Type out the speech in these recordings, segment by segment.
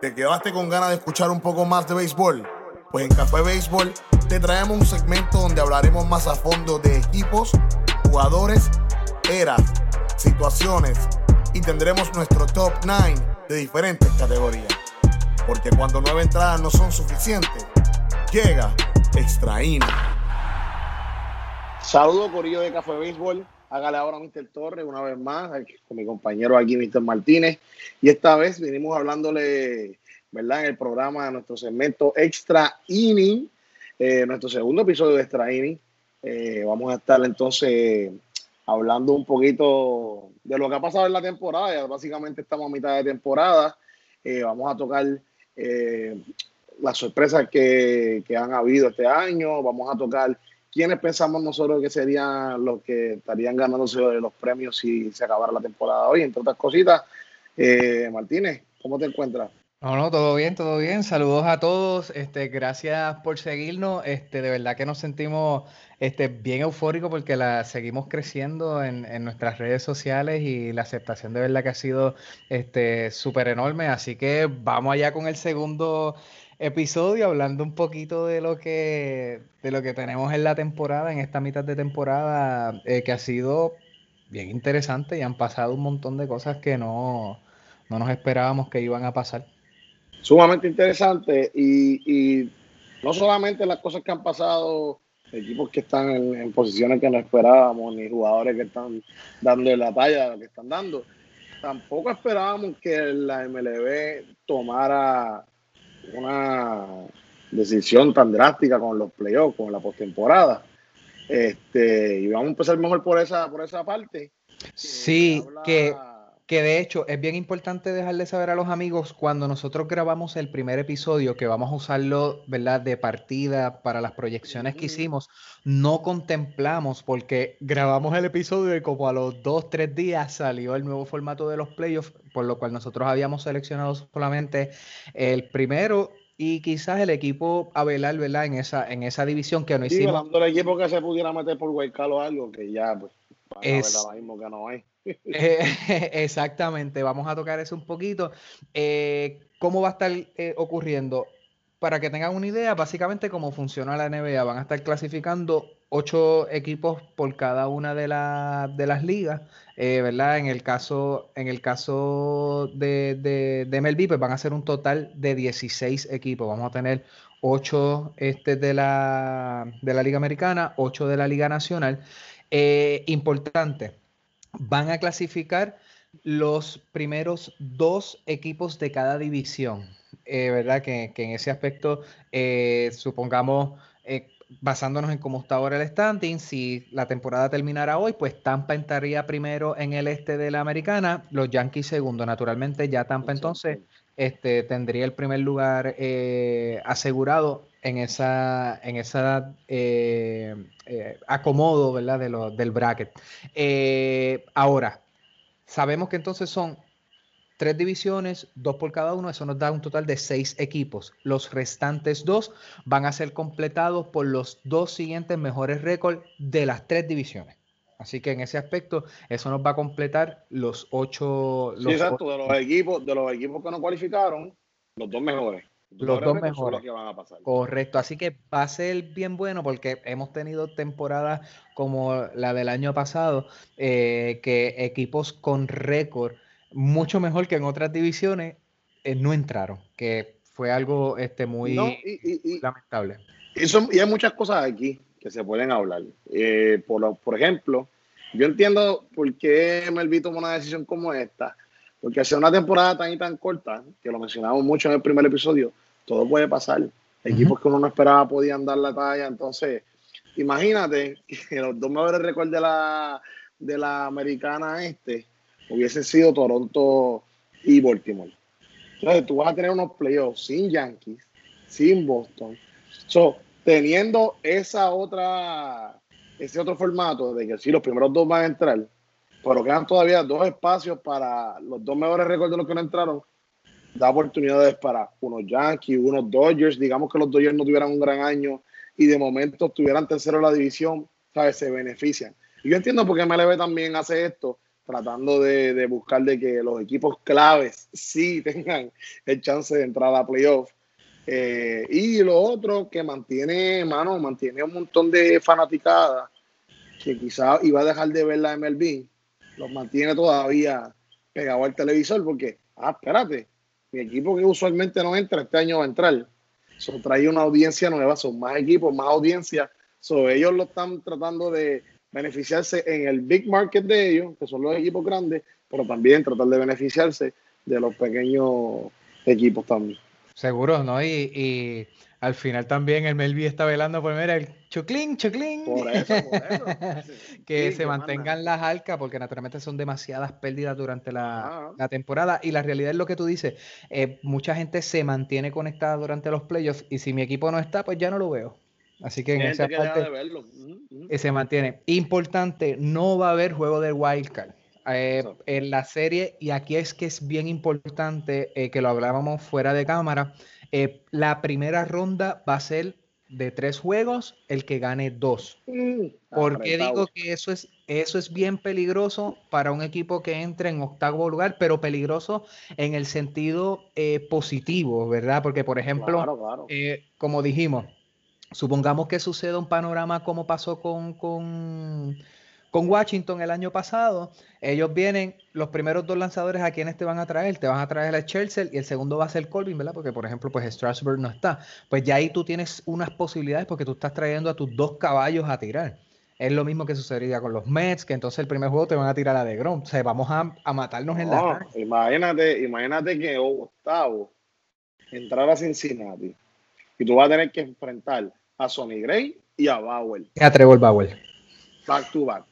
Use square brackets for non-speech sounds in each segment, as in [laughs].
¿Te quedaste con ganas de escuchar un poco más de béisbol? Pues en Café Béisbol te traemos un segmento donde hablaremos más a fondo de equipos, jugadores, eras, situaciones y tendremos nuestro top 9 de diferentes categorías. Porque cuando nueve entradas no son suficientes, llega Extra Inning. Saludos, Corillo de Café Béisbol. Hágale ahora Mr. Torres una vez más, con mi compañero aquí, Mr. Martínez. Y esta vez venimos hablándole, ¿verdad? En el programa de nuestro segmento Extra Inning, eh, nuestro segundo episodio de Extra Inning. Eh, vamos a estar entonces hablando un poquito de lo que ha pasado en la temporada. Ya básicamente estamos a mitad de temporada. Eh, vamos a tocar las sorpresas que, que han habido este año. Vamos a tocar ¿quiénes pensamos nosotros que serían los que estarían ganándose los premios si se acabara la temporada hoy? Entre otras cositas, eh, Martínez, ¿cómo te encuentras? No, no, todo bien, todo bien. Saludos a todos. Este, gracias por seguirnos. Este, de verdad que nos sentimos este, bien eufóricos porque la seguimos creciendo en, en nuestras redes sociales y la aceptación de verdad que ha sido este súper enorme. Así que vamos allá con el segundo episodio hablando un poquito de lo que de lo que tenemos en la temporada, en esta mitad de temporada, eh, que ha sido bien interesante y han pasado un montón de cosas que no, no nos esperábamos que iban a pasar. Sumamente interesante y, y no solamente las cosas que han pasado, equipos que están en, posiciones que no esperábamos, ni jugadores que están dando la talla que están dando. Tampoco esperábamos que la MLB tomara una decisión tan drástica con los playoffs, con la postemporada. Este, y vamos a empezar mejor por esa, por esa parte. Sí, que, que de hecho es bien importante dejarle saber a los amigos cuando nosotros grabamos el primer episodio, que vamos a usarlo, ¿verdad?, de partida para las proyecciones que hicimos, no contemplamos porque grabamos el episodio y como a los dos, tres días salió el nuevo formato de los playoffs, por lo cual nosotros habíamos seleccionado solamente el primero y quizás el equipo a velar, ¿verdad? En esa, en esa división que no hicimos. el equipo que se pudiera meter por Guaycal o algo, que ya, pues, es, mismo que no hay. Eh, [laughs] [laughs] exactamente, vamos a tocar eso un poquito. Eh, ¿Cómo va a estar eh, ocurriendo? Para que tengan una idea, básicamente cómo funciona la NBA, van a estar clasificando ocho equipos por cada una de, de las ligas, ¿verdad? En el caso, en el caso de, de, MLB, pues van a ser un total de 16 equipos. Vamos a tener 8 este de, la, de la Liga Americana, 8 de la Liga Nacional. Importante, van a clasificar los primeros dos equipos de cada división. Eh, ¿Verdad? Que, en ese aspecto, eh, supongamos, eh, basándonos en cómo está ahora el standing, si la temporada terminara hoy, pues Tampa entraría primero en el este de la americana, los Yankees segundo. Naturalmente, ya Tampa entonces este, tendría el primer lugar asegurado en esa, en esa eh, eh, acomodo ¿verdad? De del bracket. Eh, ahora, sabemos que entonces son tres divisiones, dos por cada uno, eso nos da un total de seis equipos. Los restantes dos van a ser completados por los dos siguientes mejores récords de las tres divisiones. Así que en ese aspecto, eso nos va a completar los ocho. Los exacto, de los equipos, de los equipos que no cualificaron, los dos mejores. Los dos mejores. Correcto, así que va a ser bien bueno porque hemos tenido temporadas como la del año pasado, eh, que equipos con récord mucho mejor que en otras divisiones eh, no entraron, que fue algo este, muy lamentable. Y, hay muchas cosas aquí que se pueden hablar. Eh, por, por ejemplo, yo entiendo por qué Melví tomó una decisión como esta, porque hace una temporada tan y tan corta, que lo mencionamos mucho en el primer episodio, todo puede pasar. Equipos que uno no esperaba podían dar la talla. Entonces, imagínate que los dos mejores récords de la, de la americana este hubiesen sido Toronto y Baltimore. Entonces, tú vas a tener unos playoffs sin Yankees, sin Boston. So, teniendo esa otra, ese otro formato de que sí, los primeros dos van a entrar, pero quedan todavía dos espacios para los dos mejores récords de los que no entraron, da oportunidades para unos Yankees, unos Dodgers, digamos que los Dodgers no tuvieran un gran año y de momento estuvieran tercero en la división, ¿sabes? Se benefician. Y yo entiendo por qué MLB también hace esto, tratando de, buscar de que los equipos claves sí [laughs] tengan el chance de entrar a playoff. Eh, y lo otro que mantiene, mano, mantiene un montón de fanaticadas que quizás iba a dejar de ver la MLB, los mantiene todavía pegado al televisor porque, ah, espérate, mi equipo que usualmente no entra, este año va a entrar. Trae una audiencia nueva, son más equipos, más audiencia. So, ellos lo están tratando de beneficiarse en el big market de ellos, que son los equipos grandes, pero también tratar de beneficiarse de los pequeños equipos también. Seguro, ¿no? Y, al final también el Melvi está velando por ver el chuclín, chuclín. Por eso, por eso. [laughs] que se mantengan las arcas, porque naturalmente son demasiadas pérdidas durante la, temporada. Y la realidad es lo que tú dices. Eh, mucha gente se mantiene conectada durante los playoffs y si mi equipo no está, pues ya no lo veo. Así que en esa parte eh, se mantiene. Importante, no va a haber juego del wildcard. Eh, en la serie, y aquí es que es bien importante eh, que lo hablábamos fuera de cámara, la primera ronda va a ser de tres juegos, el que gane dos. Mm, ¿Por qué digo que eso es, eso es bien peligroso para un equipo que entre en octavo lugar, pero peligroso en el sentido positivo, ¿verdad? Porque, por ejemplo, como dijimos, Supongamos que suceda un panorama como pasó con, con, Washington el año pasado. Ellos vienen, los primeros dos lanzadores a quienes te van a traer, te van a traer a Chelsea y el segundo va a ser Colvin, ¿verdad? Porque, por ejemplo, pues Strasburg no está. Pues ya ahí tú tienes unas posibilidades porque tú estás trayendo a tus dos caballos a tirar. Es lo mismo que sucedería con los Mets, que entonces el primer juego te van a tirar a de Grom. O sea, vamos a, matarnos en la. Imagínate, imagínate que octavo entrar a Cincinnati y tú vas a tener que enfrentar a Sonny Gray y a Bauer. A Trevor Bauer. Back to back.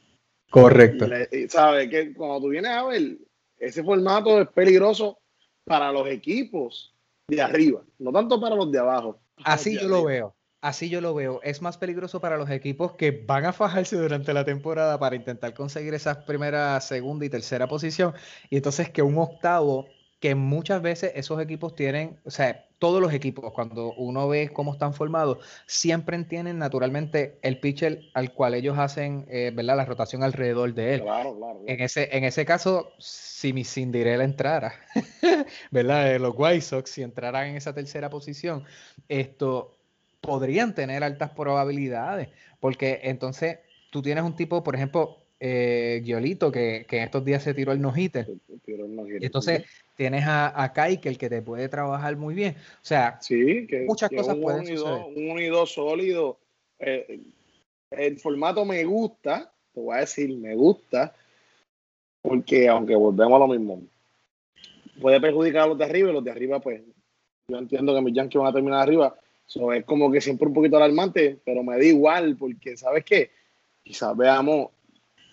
Correcto. Sabes que cuando tú vienes a ver, ese formato es peligroso para los equipos de arriba, no tanto para los de abajo. Así yo lo veo. Así yo lo veo. Es más peligroso para los equipos que van a fajarse durante la temporada para intentar conseguir esa primera, segunda y tercera posición. Y entonces que un octavo que muchas veces esos equipos tienen, o sea, todos los equipos, cuando uno ve cómo están formados, siempre tienen naturalmente el pitcher al cual ellos hacen, eh, ¿verdad? La rotación alrededor de él. Claro, claro, En, ese, en ese caso, si mi Cinderella entrara, [laughs] ¿verdad? Eh, los White Sox, si entraran en esa tercera posición, esto podrían tener altas probabilidades, porque entonces tú tienes un tipo, por ejemplo, eh, Giolito, que, que, en estos días se tiró el nojite. Entonces, tienes a, a Kike, el que te puede trabajar muy bien. O sea, sí, que, muchas cosas pueden unido, Un unido sólido. Eh, el formato me gusta, te voy a decir, me gusta, porque aunque volvemos a lo mismo, puede perjudicar a los de arriba y los de arriba, pues, yo entiendo que mis Yankees van a terminar arriba. Eso es como que siempre un poquito alarmante, pero me da igual, porque, ¿sabes qué? Quizás veamos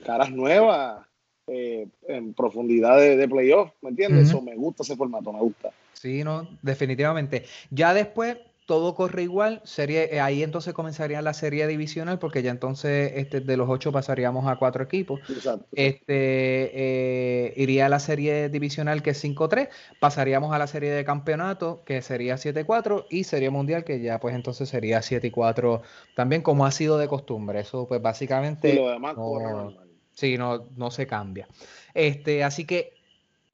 caras nuevas eh, en profundidad de, playoff, ¿me entiendes? Eso me gusta ese formato, me gusta. Sí, no, definitivamente. Ya después todo corre igual, serie, eh, ahí entonces comenzaría la serie divisional, porque ya entonces este, de los ocho pasaríamos a cuatro equipos. Exacto. Este, eh, iría a la serie divisional que es 5-3, pasaríamos a la serie de campeonato que sería 7-4 y serie mundial que ya pues entonces sería 7-4 también como ha sido de costumbre. Eso pues básicamente... lo demás Sí, no, no se cambia. Este, así que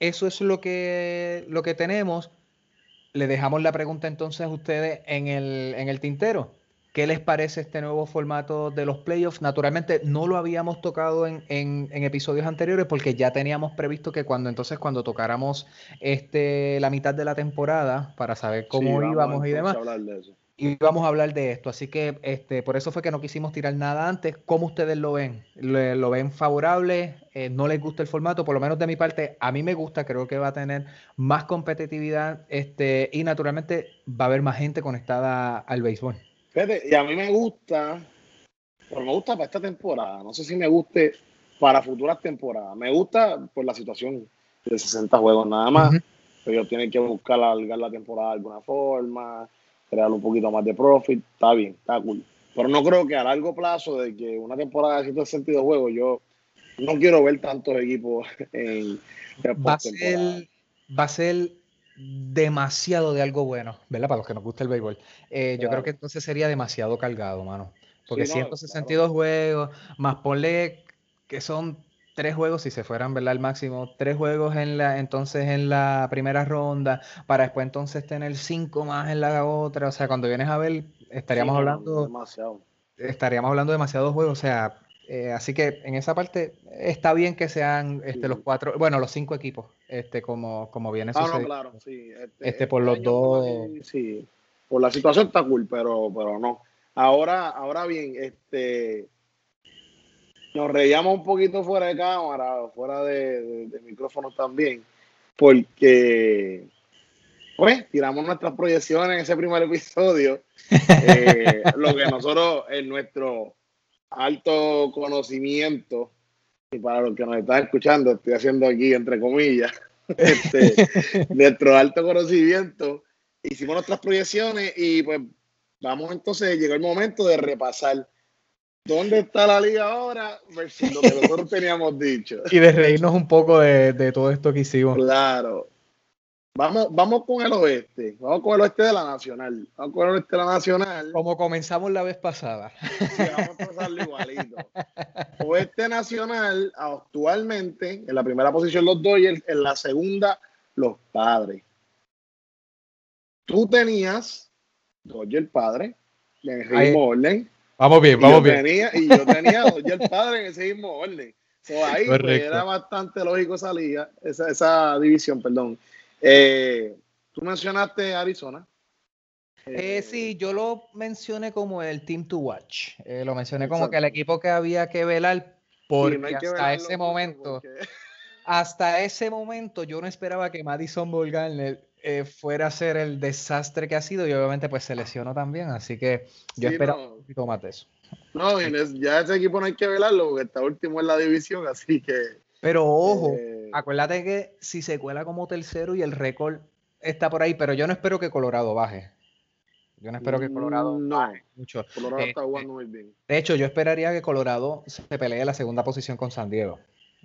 eso es lo que, lo que tenemos. Le dejamos la pregunta entonces a ustedes en el, en el tintero. ¿Qué les parece este nuevo formato de los playoffs? Naturalmente no lo habíamos tocado en, en, en, episodios anteriores porque ya teníamos previsto que cuando entonces cuando tocáramos este, la mitad de la temporada para saber cómo íbamos y demás, y vamos a hablar de esto. Así que este, por eso fue que no quisimos tirar nada antes. ¿Cómo ustedes lo ven? ¿Lo, ven favorable? Eh, ¿No les gusta el formato? Por lo menos de mi parte, a mí me gusta. Creo que va a tener más competitividad este, y naturalmente va a haber más gente conectada al béisbol. Fíjate, y a mí me gusta, pero me gusta para esta temporada. No sé si me guste para futuras temporadas. Me gusta por la situación de 60 juegos nada más. Pero ellos tienen que buscar alargar la temporada de alguna forma crear un poquito más de profit, está bien, está cool. Pero no creo que a largo plazo, de que una temporada de 162 juegos, yo no quiero ver tantos equipos [laughs] en, va a ser Va a ser demasiado de algo bueno, ¿verdad? Para los que nos gusta el béisbol. Eh, yo creo que entonces sería demasiado cargado, mano. Porque 162 juegos, más ponle que son tres juegos, si se fueran, ¿verdad? Al máximo, tres juegos en la, entonces en la primera ronda, para después entonces tener cinco más en la otra. O sea, cuando vienes a ver, estaríamos hablando. Demasiado. Estaríamos hablando demasiados juegos. O sea, eh, así que en esa parte está bien que sean este, los cuatro, bueno, los cinco equipos, este, como, como viene ah, no, claro, sí. Este, este, este por los dos. Sí, por la situación está cool, pero, pero no. Ahora, ahora bien, este nos reíamos un poquito fuera de cámara, fuera de, micrófono también, porque pues tiramos nuestras proyecciones en ese primer episodio, eh, [laughs] lo que nosotros en nuestro alto conocimiento, y para los que nos están escuchando, estoy haciendo aquí entre comillas, [laughs] este, [laughs] nuestro alto conocimiento, hicimos nuestras proyecciones y pues vamos entonces, llegó el momento de repasar ¿Dónde está la liga ahora? Versus lo que nosotros [laughs] teníamos dicho. Y de reírnos un poco de, todo esto que hicimos. Claro. Vamos, vamos con el oeste. Vamos con el oeste de la Nacional. Vamos con el oeste de la Nacional. Como comenzamos la vez pasada. Sí, vamos a pasarlo igualito. Oeste Nacional, actualmente, en la primera posición los Dodgers, en la segunda, los Padres. Tú tenías Dodgers Padre, en el mismo orden. Vamos bien, vamos bien. y yo tenía ya el padre en ese mismo orden. ahí pues, era bastante lógico esa liga, esa, esa división, perdón. Eh, Tú mencionaste Arizona. Eh, sí, yo lo mencioné como el team to watch. Eh, lo mencioné como que el equipo que había que velar porque hasta ese momento, hasta ese momento yo no esperaba que Madison Bumgarner eh, fuera a ser el desastre que ha sido y obviamente pues se lesionó también, así que yo espero un poquito más de eso. No, ya ese equipo no hay que velarlo porque está último en la división, así que... Pero ojo, eh, acuérdate que si se cuela como tercero y el récord está por ahí, pero yo no espero que Colorado baje. Yo no espero que Colorado no, baje mucho. Colorado está este, jugando muy bien. De hecho, yo esperaría que Colorado se pelee la segunda posición con San Diego.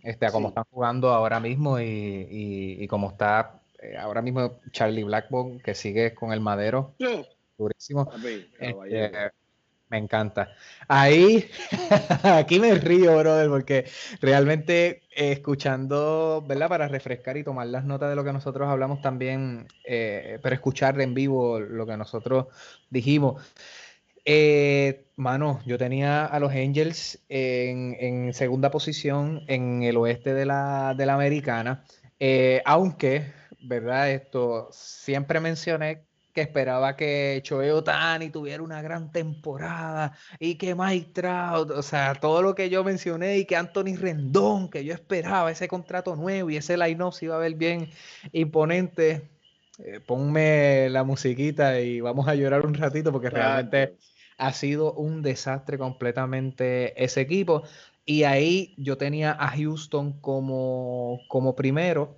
Este, a como están jugando ahora mismo y, y, y como está eh, ahora mismo Charlie Blackburn, que sigue con el madero, durísimo. Este, me encanta. Ahí, [laughs] aquí me río, brother, porque realmente eh, escuchando, ¿verdad? Para refrescar y tomar las notas de lo que nosotros hablamos también, eh, pero escuchar en vivo lo que nosotros dijimos. mano, yo tenía a los Angels en, segunda posición en el oeste de la, de la americana, aunque ¿verdad? Esto siempre mencioné que esperaba que Choe Otani tuviera una gran temporada y que Mike Trout, o sea, todo lo que yo mencioné y que Anthony Rendón, que yo esperaba ese contrato nuevo y ese line-up se iba a ver bien imponente. Eh, ponme la musiquita y vamos a llorar un ratito porque realmente ha sido un desastre completamente ese equipo. Y ahí yo tenía a Houston como, como primero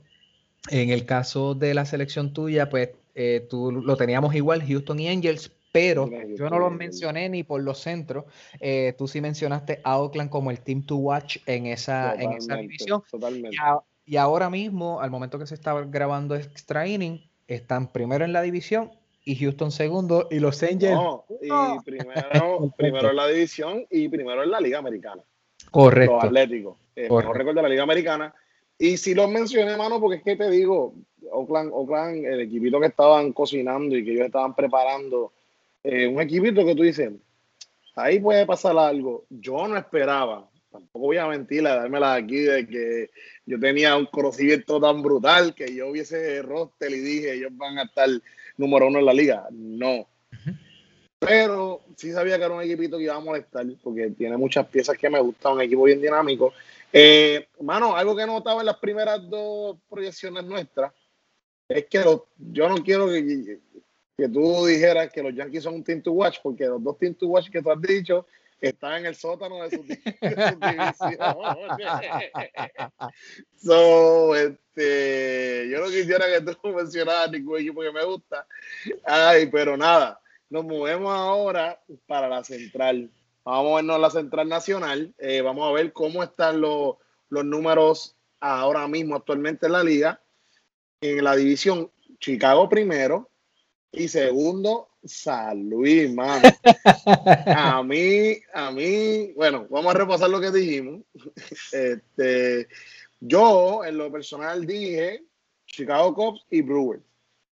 en el caso de la selección tuya, pues eh, tú lo teníamos igual, Houston y Angels, pero yo no lo mencioné ni por los centros. Eh, tú sí mencionaste a Oakland como el team to watch en esa, en esa división. Y, ahora mismo, al momento que se está grabando Extra Inning, están primero en la división y Houston segundo y los Angels. No, y primero, [laughs] primero en la división y primero en la Liga Americana. Correcto. Los Atléticos. El mejor récord de la Liga Americana y si los mencioné, mano, porque es que te digo, Oakland, Oakland, el equipito que estaban cocinando y que ellos estaban preparando, eh, un equipito que tú dices, ahí puede pasar algo. Yo no esperaba, tampoco voy a mentir, a dármela aquí de que yo tenía un conocimiento tan brutal que yo hubiese roster y dije, ellos van a estar número uno en la liga. No. Pero sí sabía que era un equipito que iba a molestar porque tiene muchas piezas que me gustan, un equipo bien dinámico eh, mano, algo que notaba en las primeras dos proyecciones nuestras es que yo no quiero que, que, tú dijeras que los Yankees son un team to watch, porque los dos team to watch que tú has dicho están en el sótano de sus, [laughs] divisiones. [laughs] so, este, yo no quisiera que tú [laughs] mencionaras ningún equipo que me gusta. Ay, pero nada, nos movemos ahora para la central. Vamos a vernos la Central Nacional. Eh, vamos a ver cómo están los, números ahora mismo actualmente en la liga. En la división, Chicago primero, Y segundo, San Luis, mano. [laughs] A mí, a mí, bueno, vamos a repasar lo que dijimos. Este, yo, en lo personal, dije Chicago Cubs y Brewers.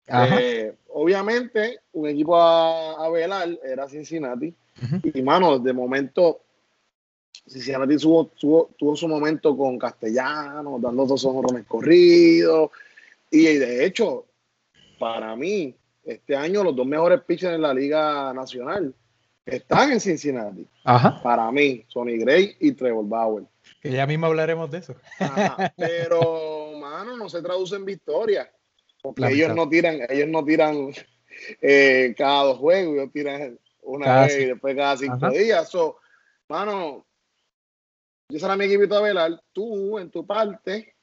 Eh, obviamente, un equipo a, velar era Cincinnati. Y, mano, de momento, Cincinnati tuvo, tuvo, su momento con Castellano, dando dos honrones corridos. Y de hecho, para mí, este año los dos mejores pitchers en la Liga Nacional están en Cincinnati. Para mí, Sonny Gray y Trevor Bauer. Que ya mismo hablaremos de eso. pero, mano, no se traduce en victoria. Porque ellos no tiran, ellos no tiran eh, cada dos juegos, ellos tiran una vez y después cada cinco días. So, mano, yo será mi equipito a velar. Tú, en tu parte,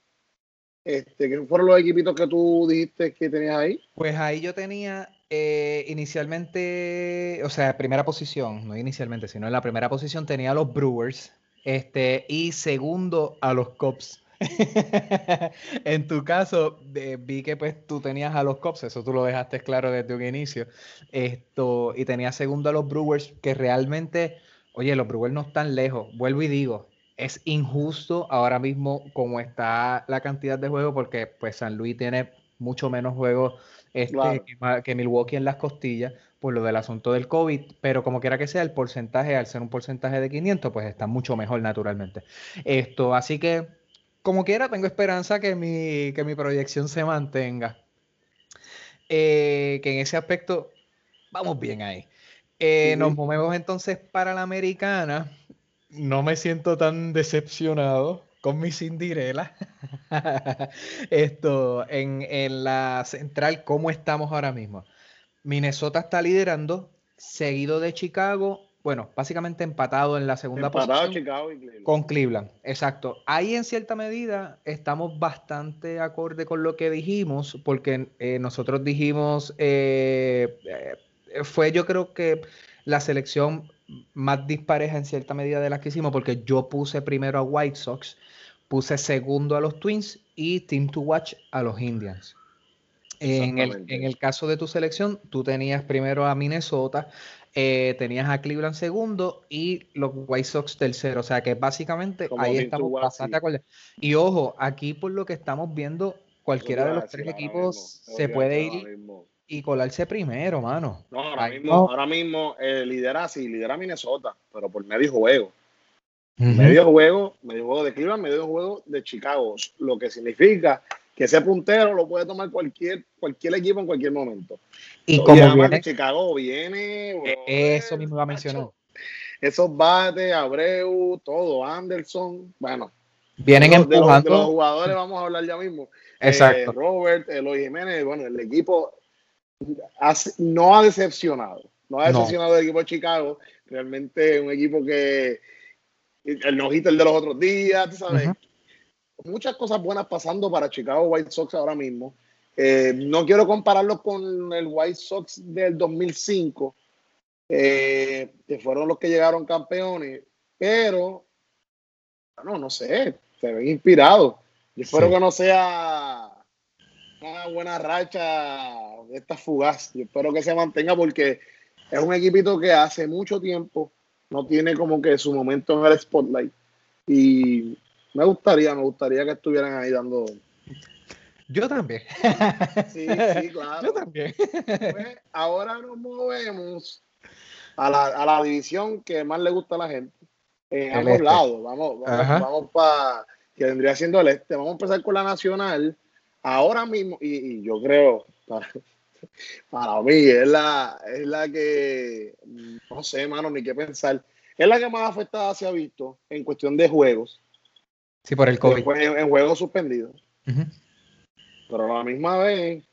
este, ¿qué fueron los equipitos que tú dijiste que tenías ahí? Pues ahí yo tenía eh, inicialmente, o sea, primera posición, no inicialmente, sino en la primera posición tenía a los Brewers, este, y segundo a los Cubs. [laughs] en tu caso, vi que pues tú tenías a los Cubs, eso tú lo dejaste claro desde un inicio, esto, y tenías segundo a los Brewers, que realmente, oye, los Brewers no están lejos, vuelvo y digo, es injusto ahora mismo como está la cantidad de juegos, porque pues San Luis tiene mucho menos juegos este, que, Milwaukee en las costillas por lo del asunto del COVID, pero como quiera que sea, el porcentaje, al ser un porcentaje de 500, pues está mucho mejor naturalmente. Esto, así que como quiera, tengo esperanza que mi, que mi proyección se mantenga. Eh, que en ese aspecto vamos bien ahí. Eh, nos movemos entonces para la americana. No me siento tan decepcionado con mi Cinderella. [laughs] Esto, en, en la central, ¿cómo estamos ahora mismo? Minnesota está liderando, seguido de Chicago bueno, básicamente empatado en la segunda empatado Chicago y Cleveland. Con Cleveland, exacto. Ahí en cierta medida estamos bastante acorde con lo que dijimos, porque eh, nosotros dijimos, eh, eh, fue yo creo que la selección más dispareja en cierta medida de las que hicimos, porque yo puse primero a White Sox, puse segundo a los Twins y Team to Watch a los Indians. En el, en el, caso de tu selección, tú tenías primero a Minnesota, eh, tenías a Cleveland segundo y los White Sox tercero. O sea que básicamente ahí estamos bastante. Y ojo, aquí por lo que estamos viendo, cualquiera de los tres equipos se puede ir y colarse primero, mano. No, ahora mismo, ahora mismo eh, lidera sí, lidera Minnesota, pero por medio juego. Medio juego, medio juego de Cleveland, medio juego de Chicago, lo que significa que ese puntero lo puede tomar cualquier, cualquier equipo en cualquier momento. Y como viene, Chicago viene. Eso mismo va a mencionar. Esos bates, Abreu, todo, Anderson, bueno. Vienen empujando. De los, jugadores vamos a hablar ya mismo. Exacto. Eh, Robert, Eloy Jiménez, bueno, el equipo no ha decepcionado. No ha decepcionado el equipo de Chicago. Realmente un equipo que el no el de los otros días, tú sabes muchas cosas buenas pasando para Chicago White Sox ahora mismo. Eh, no quiero compararlo con el White Sox del 2005, eh, que fueron los que llegaron campeones, pero, no, no sé, se ven inspirados. Yo espero que no sea una buena racha de esta fugaz. Yo espero que se mantenga porque es un equipito que hace mucho tiempo no tiene como que su momento en el spotlight. Y me gustaría, me gustaría que estuvieran ahí dando. Yo también. Sí, [laughs] sí, claro. Yo también. Pues, ahora nos movemos a la, a la, división que más le gusta a la gente. En ambos este. lados. Vamos, vamos, para que vendría siendo el este. Vamos a empezar con la nacional. Ahora mismo, y, yo creo, para, para, mí, es la, es la que, no sé, mano, ni qué pensar. Es la que más afectada se ha visto en cuestión de juegos. Sí, por el COVID. En, juegos suspendidos. Pero a la misma vez,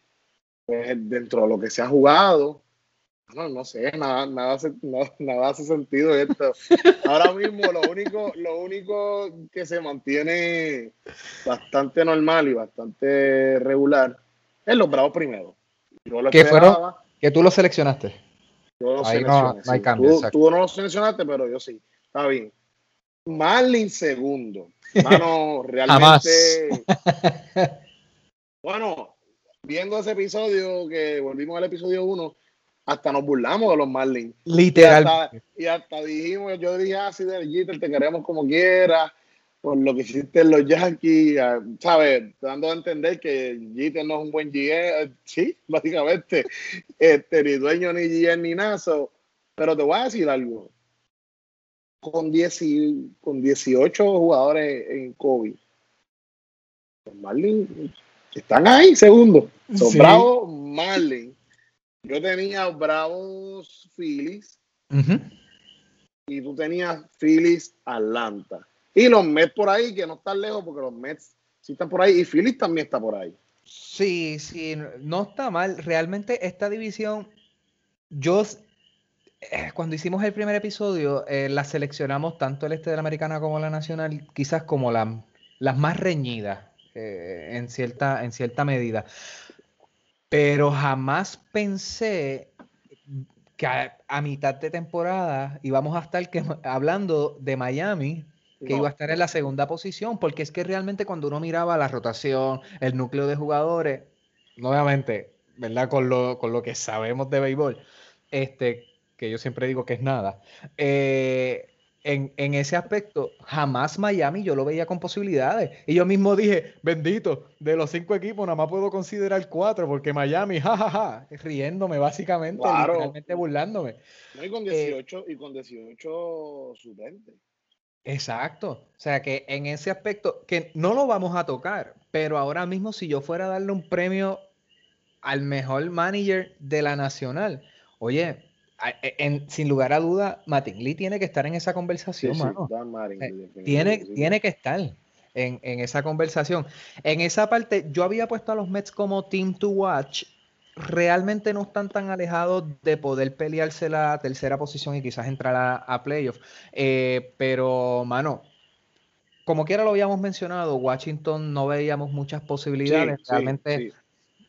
pues, dentro de lo que se ha jugado, no, no sé, nada, nada, hace, [laughs] nada, hace sentido esto. Ahora mismo lo único, lo único que se mantiene bastante normal y bastante regular es los Bravos primero. ¿Qué fueron? Que tú lo seleccionaste. Yo lo seleccioné. No, hay cambio, tú, tú, no lo seleccionaste, pero yo sí. Está bien. Marlin segundo. [laughs] Mano, realmente. [laughs] bueno, viendo ese episodio, que volvimos al episodio 1, hasta nos burlamos de los Marlins. Literal. Y hasta, dijimos, yo dije así ah, del Jeter, te queremos como quiera, por lo que hiciste en los Yankees, ¿sabes? Dando a entender que Jeter no es un buen GM, eh, sí, básicamente, [laughs] este, ni dueño ni GM ni nada. pero te voy a decir algo. Con, 10 con 18 jugadores en COVID, los Marlins están ahí, segundo. Son bravos Marlins yo tenía Bravos Phillies y tú tenías Phillies Atlanta. Y los Mets por ahí, que no están lejos porque los Mets sí están por ahí y Phillies también está por ahí. Sí, sí, no está mal. Realmente esta división, yo cuando hicimos el primer episodio, eh, la seleccionamos tanto el este de la americana como la nacional, quizás como las más reñidas eh, en, cierta, en cierta medida. Pero jamás pensé que a, mitad de temporada íbamos a estar hablando de Miami, que iba a estar en la segunda posición, porque es que realmente cuando uno miraba la rotación, el núcleo de jugadores, nuevamente, ¿verdad? Con lo, con lo que sabemos de béisbol, este, que yo siempre digo que es nada, eh, en, ese aspecto, jamás Miami yo lo veía con posibilidades. Y yo mismo dije, bendito, de los cinco equipos nada más puedo considerar cuatro, porque Miami, jajaja, riéndome básicamente, literalmente burlándome. y con 18, eh, y con 18 Exacto. O sea que en ese aspecto, que no lo vamos a tocar, pero ahora mismo si yo fuera a darle un premio al mejor manager de la nacional, oye, e, sin lugar a duda, Lee tiene que estar en esa conversación, eh, tiene, tiene que estar en, esa conversación. En esa parte, yo había puesto a los Mets como team to watch. Realmente no están tan alejados de poder pelearse la tercera posición y quizás entrar a, a playoff. Eh, pero, mano, como quiera lo habíamos mencionado, Washington no veíamos muchas posibilidades. Realmente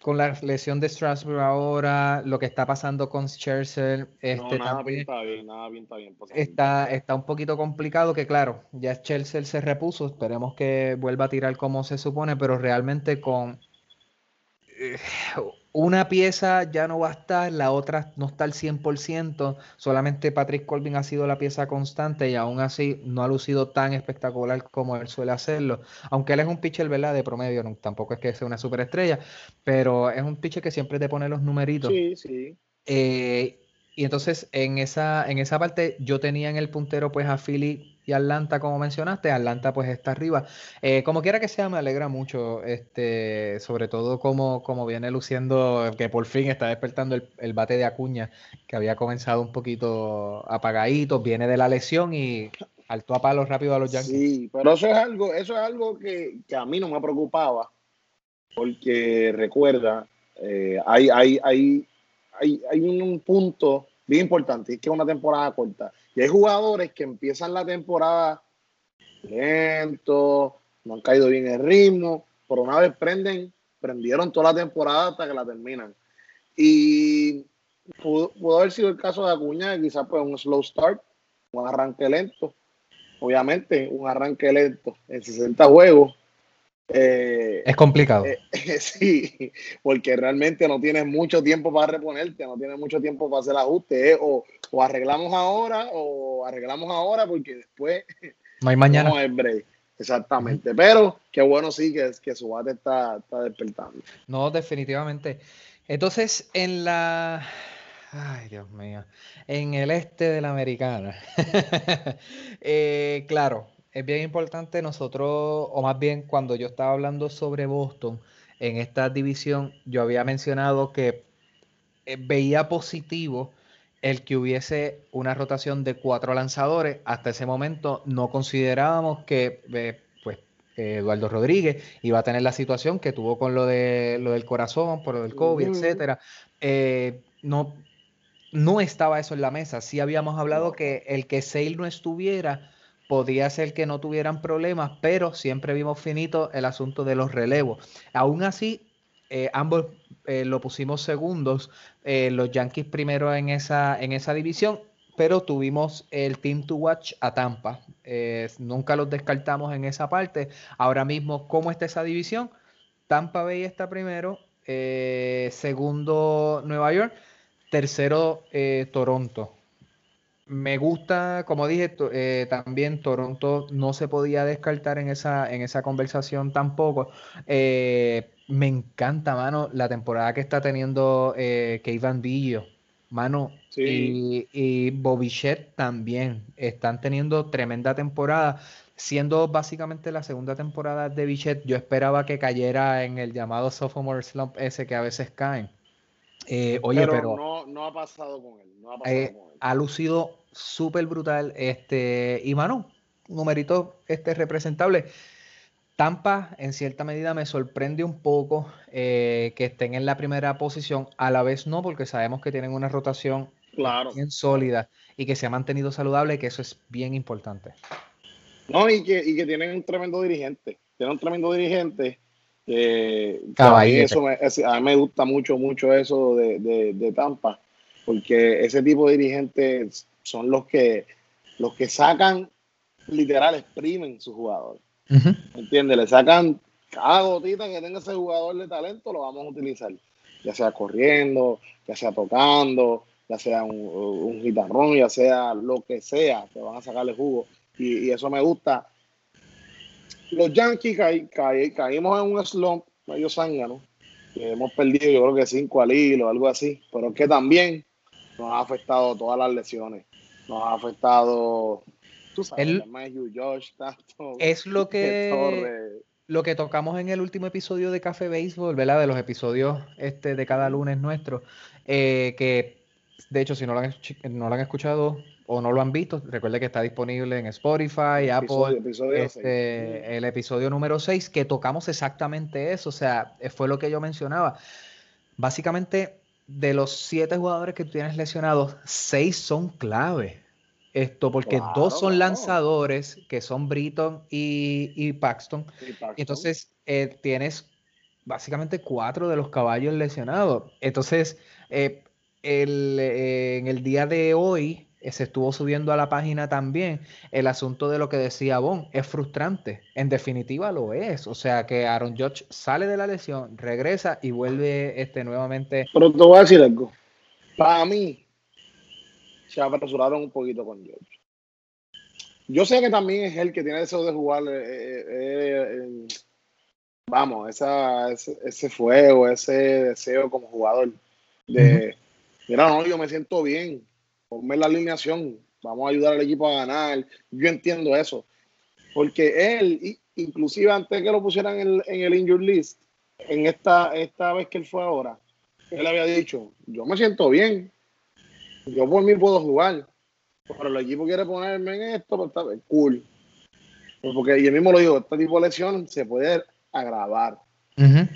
con la lesión de Strasbourg ahora, lo que está pasando con Scherzer, este, nada pinta bien, nada pinta bien. Está, está un poquito complicado que claro, ya Scherzer se repuso, esperemos que vuelva a tirar como se supone, pero realmente con eh, una pieza ya no va a estar, la otra no está al 100%, solamente Patrick Colvin ha sido la pieza constante y aún así no ha lucido tan espectacular como él suele hacerlo, aunque él es un pitcher, ¿verdad? De promedio, tampoco es que sea una superestrella, pero es un pitcher que siempre te pone los numeritos. Sí, sí. Eh, y entonces en esa, en esa parte yo tenía en el puntero pues a Philly y Atlanta, como mencionaste, Atlanta pues está arriba. Eh, como quiera que sea, me alegra mucho, este, sobre todo como, como viene luciendo, que por fin está despertando el, bate de Acuña, que había comenzado un poquito apagadito, viene de la lesión y alto a palo rápido a los Yankees. Sí, pero eso es algo, eso es algo que, a mí no me preocupaba, porque recuerda, eh, hay, hay, hay, hay, hay un punto bien importante, es que es una temporada corta. Y hay jugadores que empiezan la temporada lento, no han caído bien el ritmo, pero una vez prenden, prendieron toda la temporada hasta que la terminan. Y pudo, haber sido el caso de Acuña, quizás pues un slow start, un arranque lento. Obviamente, un arranque lento en 60 juegos eh, es complicado. Eh, [laughs] sí, porque realmente no tienes mucho tiempo para reponerte, no tienes mucho tiempo para hacer ajustes, eh, o, arreglamos ahora o arreglamos ahora porque después [laughs] no hay mañana. No hay break. Exactamente, pero qué bueno sí que, que su bate está, está despertando. No, definitivamente. Entonces, en la Ay, Dios mío. En el este de la americana. [laughs] claro, es bien importante nosotros, o más bien cuando yo estaba hablando sobre Boston en esta división, yo había mencionado que eh, veía positivo el que hubiese una rotación de cuatro lanzadores. Hasta ese momento no considerábamos que eh, pues, Eduardo Rodríguez iba a tener la situación que tuvo con lo, de, lo del corazón, por lo del COVID, etcétera. Eh, no, no estaba eso en la mesa. Sí habíamos hablado que el que Sale no estuviera podía ser que no tuvieran problemas, pero siempre vimos finito el asunto de los relevos. Aún así, eh, ambos eh, lo pusimos segundos, eh, los Yankees primero en esa, en esa división, pero tuvimos el Team to Watch a Tampa. nunca los descartamos en esa parte. Ahora mismo, ¿cómo está esa división? Tampa Bay está primero, segundo Nueva York. Tercero, Toronto. Me gusta, como dije, eh, también Toronto no se podía descartar en esa, en esa conversación tampoco. Eh, me encanta, mano, la temporada que está teniendo eh, Kevin Villo, mano, y, y Bobichet también. Están teniendo tremenda temporada. Siendo básicamente la segunda temporada de Bichet, yo esperaba que cayera en el llamado sophomore slump ese que a veces caen. Eh, oye, pero, no, ha pasado con él. No ha, pasado eh, con él. ha lucido súper brutal. Este, y mano, numerito este, representable. Tampa, en cierta medida, me sorprende un poco eh, que estén en la primera posición. A la vez no, porque sabemos que tienen una rotación bien sólida y que se ha mantenido saludable, que eso es bien importante. No, y que, y que tienen un tremendo dirigente. Tienen un tremendo dirigente mí eso me, a mí me gusta mucho, mucho eso de, Tampa, porque ese tipo de dirigentes son los que, los que sacan, literal, exprimen sus jugadores. ¿Entiendes? Le sacan cada gotita que tenga ese jugador de talento, lo vamos a utilizar. Ya sea corriendo, ya sea tocando, ya sea un, un guitarrón, ya sea lo que sea, que van a sacarle jugo. Y, y eso me gusta los Yankees caímos en un slump medio zángano, que hemos perdido yo creo que cinco al hilo, algo así, pero que también nos ha afectado todas las lesiones, nos ha afectado, tú sabes, el, Josh, es lo [laughs] que lo que tocamos en el último episodio de Café Baseball, ¿verdad? De los episodios este, de cada lunes nuestro, eh, que de hecho si no lo han, no lo han escuchado, o no lo han visto, recuerde que está disponible en Spotify, Apple, este, el episodio número 6, que tocamos exactamente eso, o sea, eh, fue lo que yo mencionaba. Básicamente, de los siete jugadores que tú tienes lesionados, seis son clave. Esto, porque dos son lanzadores, que son Britton y, Paxton. Y entonces eh, tienes básicamente cuatro de los caballos lesionados. Entonces, eh, en el día de hoy, eh, se estuvo subiendo a la página también el asunto de lo que decía Bon. Es frustrante. En definitiva lo es. O sea que Aaron Judge sale de la lesión, regresa y vuelve este, nuevamente. Pero te voy a decir algo. Para mí, se apresuraron un poquito con Judge. Yo sé que también es él que tiene deseo de jugar. Eh, eh, vamos, esa, ese, fuego, ese deseo como jugador. De, mira, no, yo me siento bien ponme la alineación, vamos a ayudar al equipo a ganar. Yo entiendo eso. Porque él, inclusive antes que lo pusieran en, el injury list, en esta, esta vez que él fue ahora, él había dicho, yo me siento bien, yo por mí puedo jugar, pero el equipo quiere ponerme en esto, pues está cool. Pues porque y él mismo lo dijo, este tipo de lesión se puede agravar. Él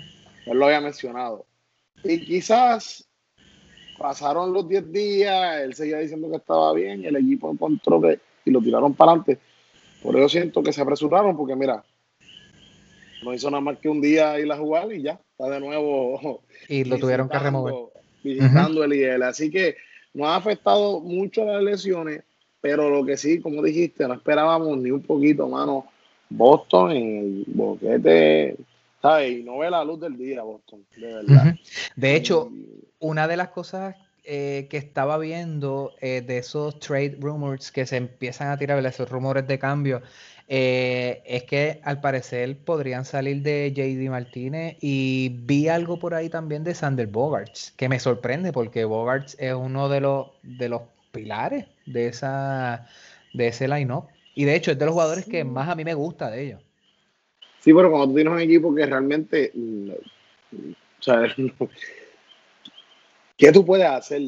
lo había mencionado. Y quizás Pasaron los 10 días, él seguía diciendo que estaba bien, el equipo encontró que y lo tiraron para adelante. Por eso siento que se apresuraron, porque mira, no hizo nada más que un día ir a jugar y ya, está de nuevo. Y lo tuvieron que remover. Visitando el IL. Así que no ha afectado mucho las lesiones, pero lo que sí, como dijiste, no esperábamos ni un poquito, mano. Boston en el boquete, ¿sabes? Y no ve la luz del día, Boston, de verdad. De hecho, una de las cosas eh, que estaba viendo eh, de esos trade rumors que se empiezan a tirar, esos rumores de cambio, eh, es que al parecer podrían salir de JD Martínez y vi algo por ahí también de Sander Bogarts, que me sorprende porque Bogarts es uno de los, de los pilares de, esa, de ese line-up. Y de hecho es de los jugadores que más a mí me gusta de ellos. Sí, pero cuando tú tienes un equipo que realmente... O sea, [laughs] ¿Qué tú puedes hacer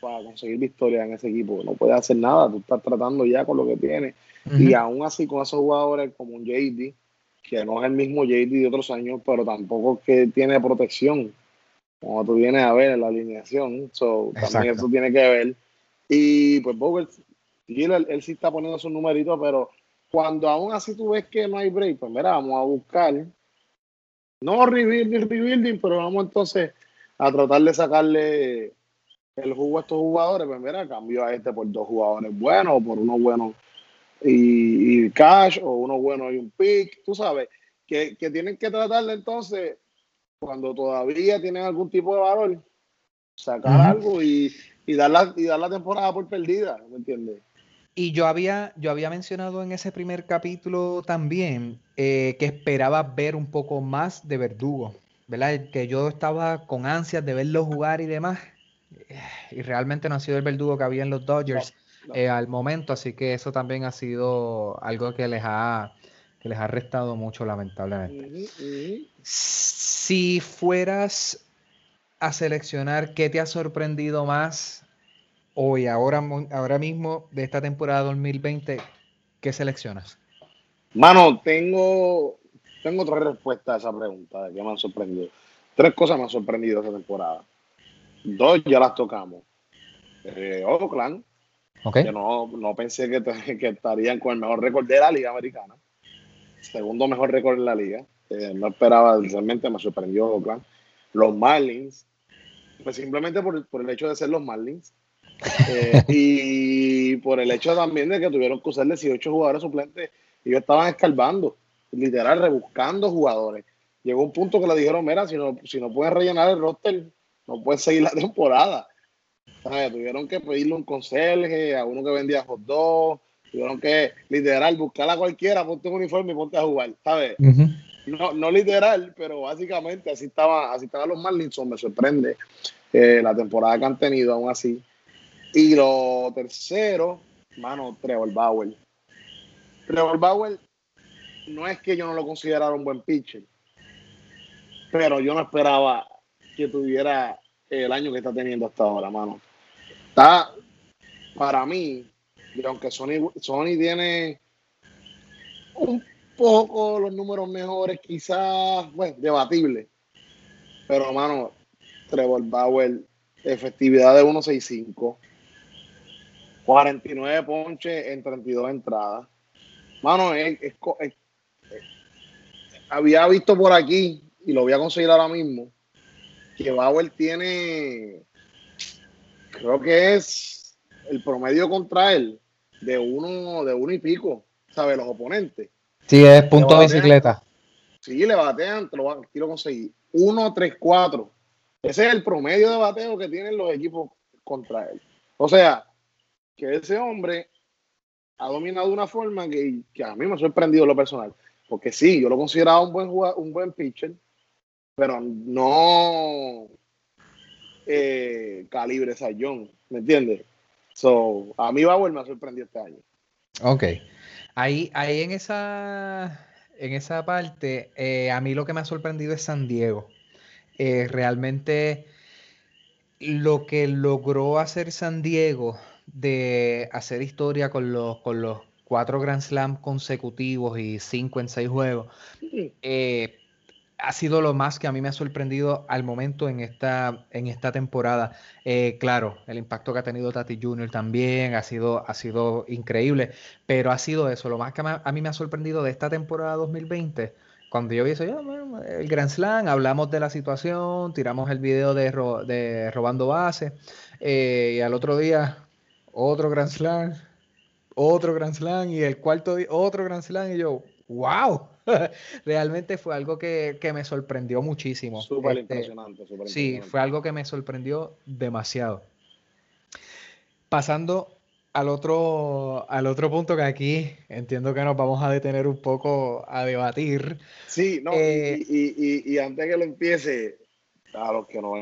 para conseguir victoria en ese equipo? No puedes hacer nada, tú estás tratando ya con lo que tienes. Y aún así con esos jugadores como un JD, que no es el mismo JD de otros años, pero tampoco que tiene protección. Como tú vienes a ver en la alineación, también eso tiene que ver. Y pues Bogle, él, sí está poniendo sus numeritos, pero cuando aún así tú ves que no hay break, pues mira, vamos a buscar, no rebuilding, rebuilding, pero vamos entonces a tratar de sacarle el jugo a estos jugadores, pues mira, cambió a este por dos jugadores buenos, o por uno bueno y, cash, o uno bueno y un pick, tú sabes, que, tienen que tratarle entonces, cuando todavía tienen algún tipo de valor, sacar algo y, dar la, y dar la temporada por perdida, ¿me entiendes? Y yo había, yo había mencionado en ese primer capítulo también eh, que esperaba ver un poco más de Verdugo, ¿verdad? Que yo estaba con ansias de verlo jugar y demás. Y realmente no ha sido el Verdugo que había en los Dodgers eh, al momento, así que eso también ha sido algo que les ha, que les ha restado mucho, lamentablemente. Si fueras a seleccionar qué te ha sorprendido más hoy, ahora, ahora mismo, de esta temporada 2020, ¿qué seleccionas? Mano, tengo, tengo tres respuestas a esa pregunta qué me han sorprendido. Tres cosas me han sorprendido esta temporada. Dos ya las tocamos. Eh, Oakland, que no, no pensé que, [laughs] que, estarían con el mejor récord de la Liga Americana. Segundo mejor récord en la liga. Eh, no esperaba, realmente me sorprendió Oakland. Los Marlins, pues simplemente por, por el hecho de ser los Marlins. [laughs] Eh, y por el hecho también de que tuvieron que usar 18 jugadores suplentes y ellos estaban escarbando, literal, rebuscando jugadores. Llegó un punto que le dijeron, mira, si no, si no puedes rellenar el roster, no puedes seguir la [laughs] temporada. Tuvieron que pedirle un conserje a uno que vendía hot dogs, tuvieron que literal buscar a cualquiera, ponte un uniforme y ponte a jugar, ¿sabes? no, no literal, pero básicamente así estaba, así estaban los Marlins, me sorprende eh, la temporada que han tenido aún así. Y lo tercero, mano, Trevor Bauer. Trevor Bauer no es que yo no lo considerara un buen pitcher, pero yo no esperaba que tuviera el año que está teniendo hasta ahora, mano. Está, para mí, y aunque Sony, Sony tiene un poco los números mejores, quizás, bueno, debatible. Pero, mano, Trevor Bauer, efectividad de 1.65, 49 ponches en 32 entradas. Mano, había visto por aquí, y lo voy a conseguir ahora mismo, que Bauer tiene, creo que es el promedio contra él de uno, de uno y pico, ¿sabe? Los oponentes. Sí, es punto de bicicleta. Sí, le batean, te lo, aquí lo conseguí. 1, 3, 4. Ese es el promedio de bateo que tienen los equipos contra él. O sea, que ese hombre ha dominado de una forma que, a mí me ha sorprendido lo personal. Porque sí, yo lo consideraba un buen jugador, un buen pitcher, pero no eh, calibre Sayón, ¿me entiendes? So, a mí Bauer me ha sorprendido este año. Ok. Ahí, ahí en esa, en esa parte, eh, a mí lo que me ha sorprendido es San Diego. Eh, realmente lo que logró hacer San Diego de hacer historia con los, con los cuatro Grand Slam consecutivos y cinco en seis juegos, eh, ha sido lo más que a mí me ha sorprendido al momento en esta, en esta temporada. Eh, claro, el impacto que ha tenido Tati Junior también ha sido, ha sido increíble, pero ha sido eso, lo más que a mí me ha sorprendido de esta temporada 2020. Cuando yo vi eso, el Grand Slam, hablamos de la situación, tiramos el video de, de robando base, eh, y al otro día, otro Grand Slam, otro Grand Slam, y el cuarto día, otro Grand Slam, y yo, wow, [laughs] realmente fue algo que, me sorprendió muchísimo. Súper este, impresionante, Sí, fue algo que me sorprendió demasiado. Pasando al otro, al otro punto que aquí entiendo que nos vamos a detener un poco a debatir. Sí, no, y, eh, antes que lo empiece, a los que nos,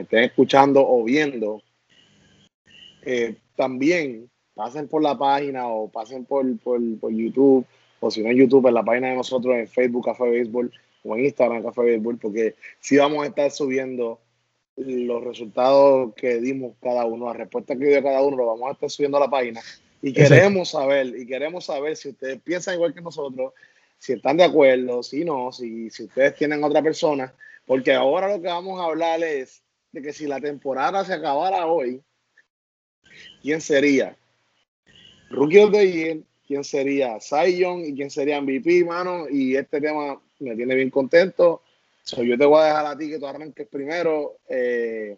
estén escuchando o viendo, eh, también pasen por la página o pasen por, por, por YouTube o si no en YouTube, en la página de nosotros, en Facebook Café Béisbol o en Instagram Café Béisbol, porque sí vamos a estar subiendo los resultados que dimos cada uno, la respuesta que dio cada uno, lo vamos a estar subiendo a la página. Y queremos saber, y queremos saber si ustedes piensan igual que nosotros, si están de acuerdo, si no, si, si ustedes tienen otra persona, porque ahora lo que vamos a hablar es de que si la temporada se acabara hoy, ¿quién sería? Rookie of the Year, quién sería Sion y quién sería MVP, mano. Y este tema me tiene bien contento. yo te voy a dejar a ti que tú arranques primero. Eh,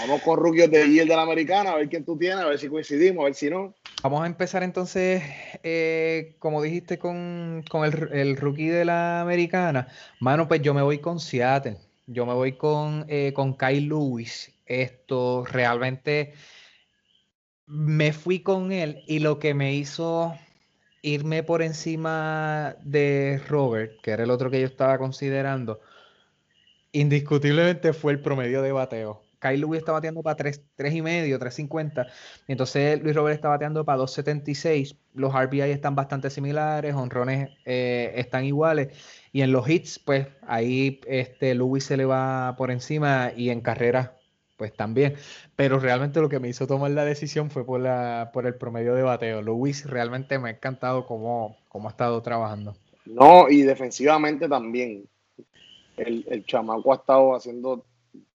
vamos con rookies de Year de la Americana, a ver quién tú tienes, a ver si coincidimos, a ver si no. Vamos a empezar entonces, eh, como dijiste, con, el, rookie de la Americana. Mano, pues yo me voy con Seattle. Yo me voy con, eh, con Kyle Lewis. esto realmente me fui con él y lo que me hizo irme por encima de Robert, que era el otro que yo estaba considerando, indiscutiblemente fue el promedio de bateo. Kyle Lewis está bateando para 3, y medio, 3.50. Entonces Luis Robert está bateando para 2.76. Los RBI están bastante similares, honrones eh, están iguales. Y en los hits, pues ahí este, Lewis se le va por encima y en carrera pues también. Pero realmente lo que me hizo tomar la decisión fue por, la, por el promedio de bateo. Luis realmente me ha encantado cómo, cómo ha estado trabajando. No, y defensivamente también. El, el chamaco ha estado haciendo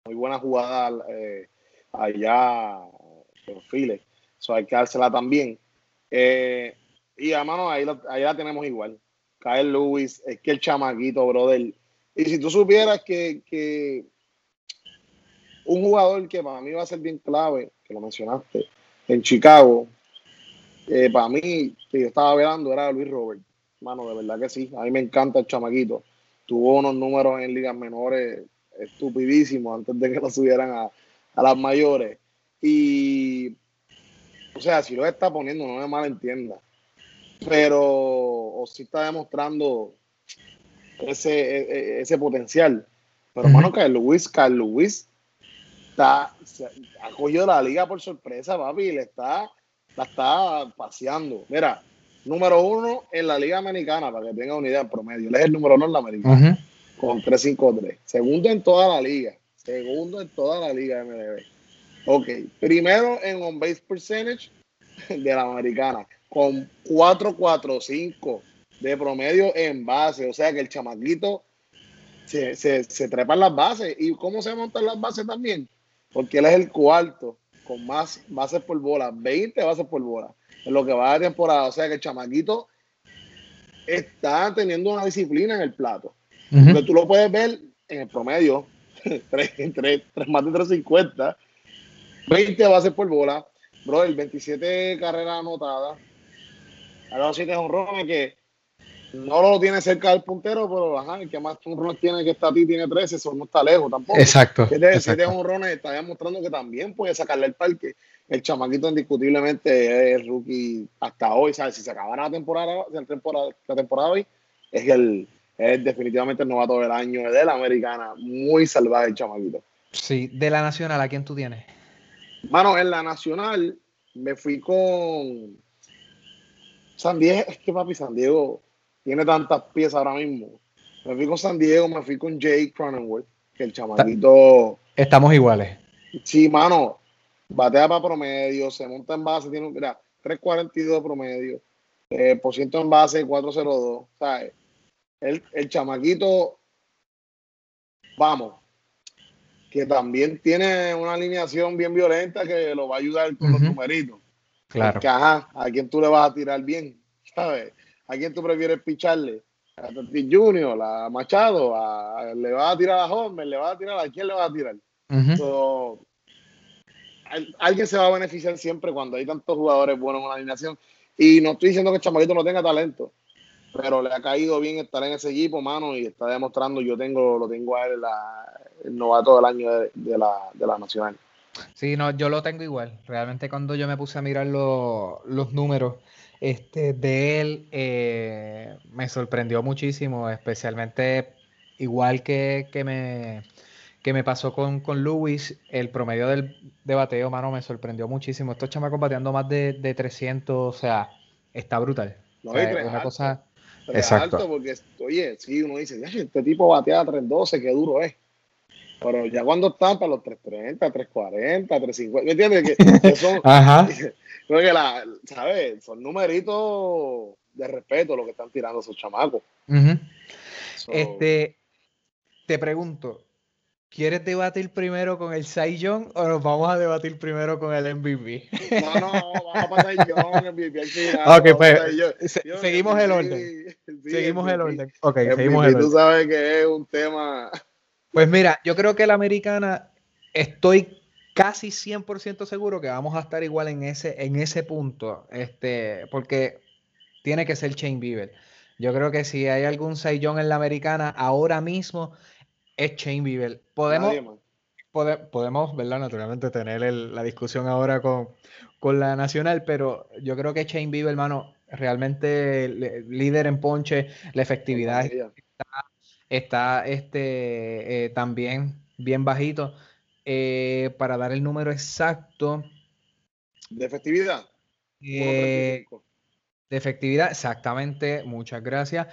muy buena jugada eh, allá en File. Eso hay que dársela también. Eh, y a mano, ahí, ahí la tenemos igual. Kyle Lewis, es que el chamaquito, brother. Y si tú supieras que, que un jugador que para mí va a ser bien clave, que lo mencionaste, en Chicago, eh, para mí, que yo estaba velando, era Luis Robert. Mano, de verdad que sí. A mí me encanta el chamaquito. Tuvo unos números en ligas menores estupidísimos antes de que lo subieran a, las mayores. Y, o sea, si lo está poniendo, no me malentienda. Pero, o si está demostrando ese, e, e, ese, potencial. Pero, hermano, Carlos Luis, Carlos Luis está, ha cogido la liga por sorpresa, papi, y le está, la está paseando. Mira, número uno en la liga americana, para que tenga una idea en promedio. Él es el número uno en la americana, con 3-5-3. Segundo en toda la liga. Segundo en toda la liga MLB. Ok, primero en on base percentage de la americana, con 4-4-5 de promedio en base. O sea que el chamaquito se, se, se trepa en las bases. ¿Y cómo se montan las bases también? Porque él es el cuarto con más bases por bola, 20 bases por bola en lo que va de temporada. O sea que el chamaquito está teniendo una disciplina en el plato. Porque tú lo puedes ver en el promedio, [laughs] entre más de 350, 20 bases por bola, bro, el 27 carreras anotadas, a los 7 honrones que no lo tiene cerca del puntero, pero ajá, el que más run tiene que está a ti tiene 13, eso no está lejos tampoco. Exacto. Siete, honrones está demostrando que también puede sacarle el parque. El chamaquito indiscutiblemente es rookie hasta hoy, ¿sabes? Si se acabara la temporada, la temporada, la temporada hoy, es el es definitivamente el novato del año de la americana. Muy salvaje el chamaquito. Sí, de la nacional, ¿a quién tú tienes? Mano, en la nacional me fui con San Diego, es que papi, San Diego tiene tantas piezas ahora mismo. Me fui con San Diego, me fui con Jake Cronenworth, que el chamaquito. Estamos iguales. Sí, mano. Batea para promedio, se monta en base, tiene mira, 3.42 de promedio, eh, por ciento en base 4.02. ¿sabes? El, el chamaquito, vamos, que también tiene una alineación bien violenta que lo va a ayudar con los numeritos. Claro. Que, ajá, a quién tú le vas a tirar bien, ¿sabes? ¿A quién tú prefieres picharle? ¿A Tati Junior, a Machado? A, ¿Le vas a tirar a Homer? ¿Le vas a tirar a quién le vas a tirar? alguien se va a beneficiar siempre cuando hay tantos jugadores buenos en una alineación. Y no estoy diciendo que Chamarito no tenga talento, pero le ha caído bien estar en ese equipo, mano, y está demostrando, yo tengo, lo tengo a él, el novato del año de, la, de la Nacional. Sí, no, yo lo tengo igual. Realmente cuando yo me puse a mirar los números, este, de él eh, me sorprendió muchísimo, especialmente igual que, que, me, que me pasó con, con Lewis, el promedio del de bateo, mano, me sorprendió muchísimo. Estos chamacos bateando más de, de 300, o sea, está brutal. No, una cosa... Exacto. porque, oye, sí, uno dice, este tipo batea a 312, qué duro es. Pero ya cuando están para los 330, 340, 350, ¿me entiendes? Que, [laughs] son, Ajá. [laughs] Creo que la, ¿sabes? Son numeritos de respeto lo que están tirando esos chamacos. Este, te pregunto, ¿quieres debatir primero con el Cy o nos vamos a debatir primero con el MVP? No, no, vamos a pasar Young, MVP Ok, pues seguimos el orden. seguimos el orden. Ok, seguimos el orden. Tú sabes que es un tema. Pues mira, yo creo que la americana estoy casi 100% seguro que vamos a estar igual en ese, en ese punto, este, porque tiene que ser Chain Bieber. Yo creo que si hay algún Saiyón en la americana ahora mismo, es Chain Bieber. Podemos, podemos, ¿verdad? Naturalmente tener la discusión ahora con, la nacional, pero yo creo que Shane Bieber, hermano, realmente líder en ponche, la efectividad está, este, eh, también bien bajito. Eh, para dar el número exacto. ¿De efectividad? Eh, de efectividad, exactamente, muchas gracias.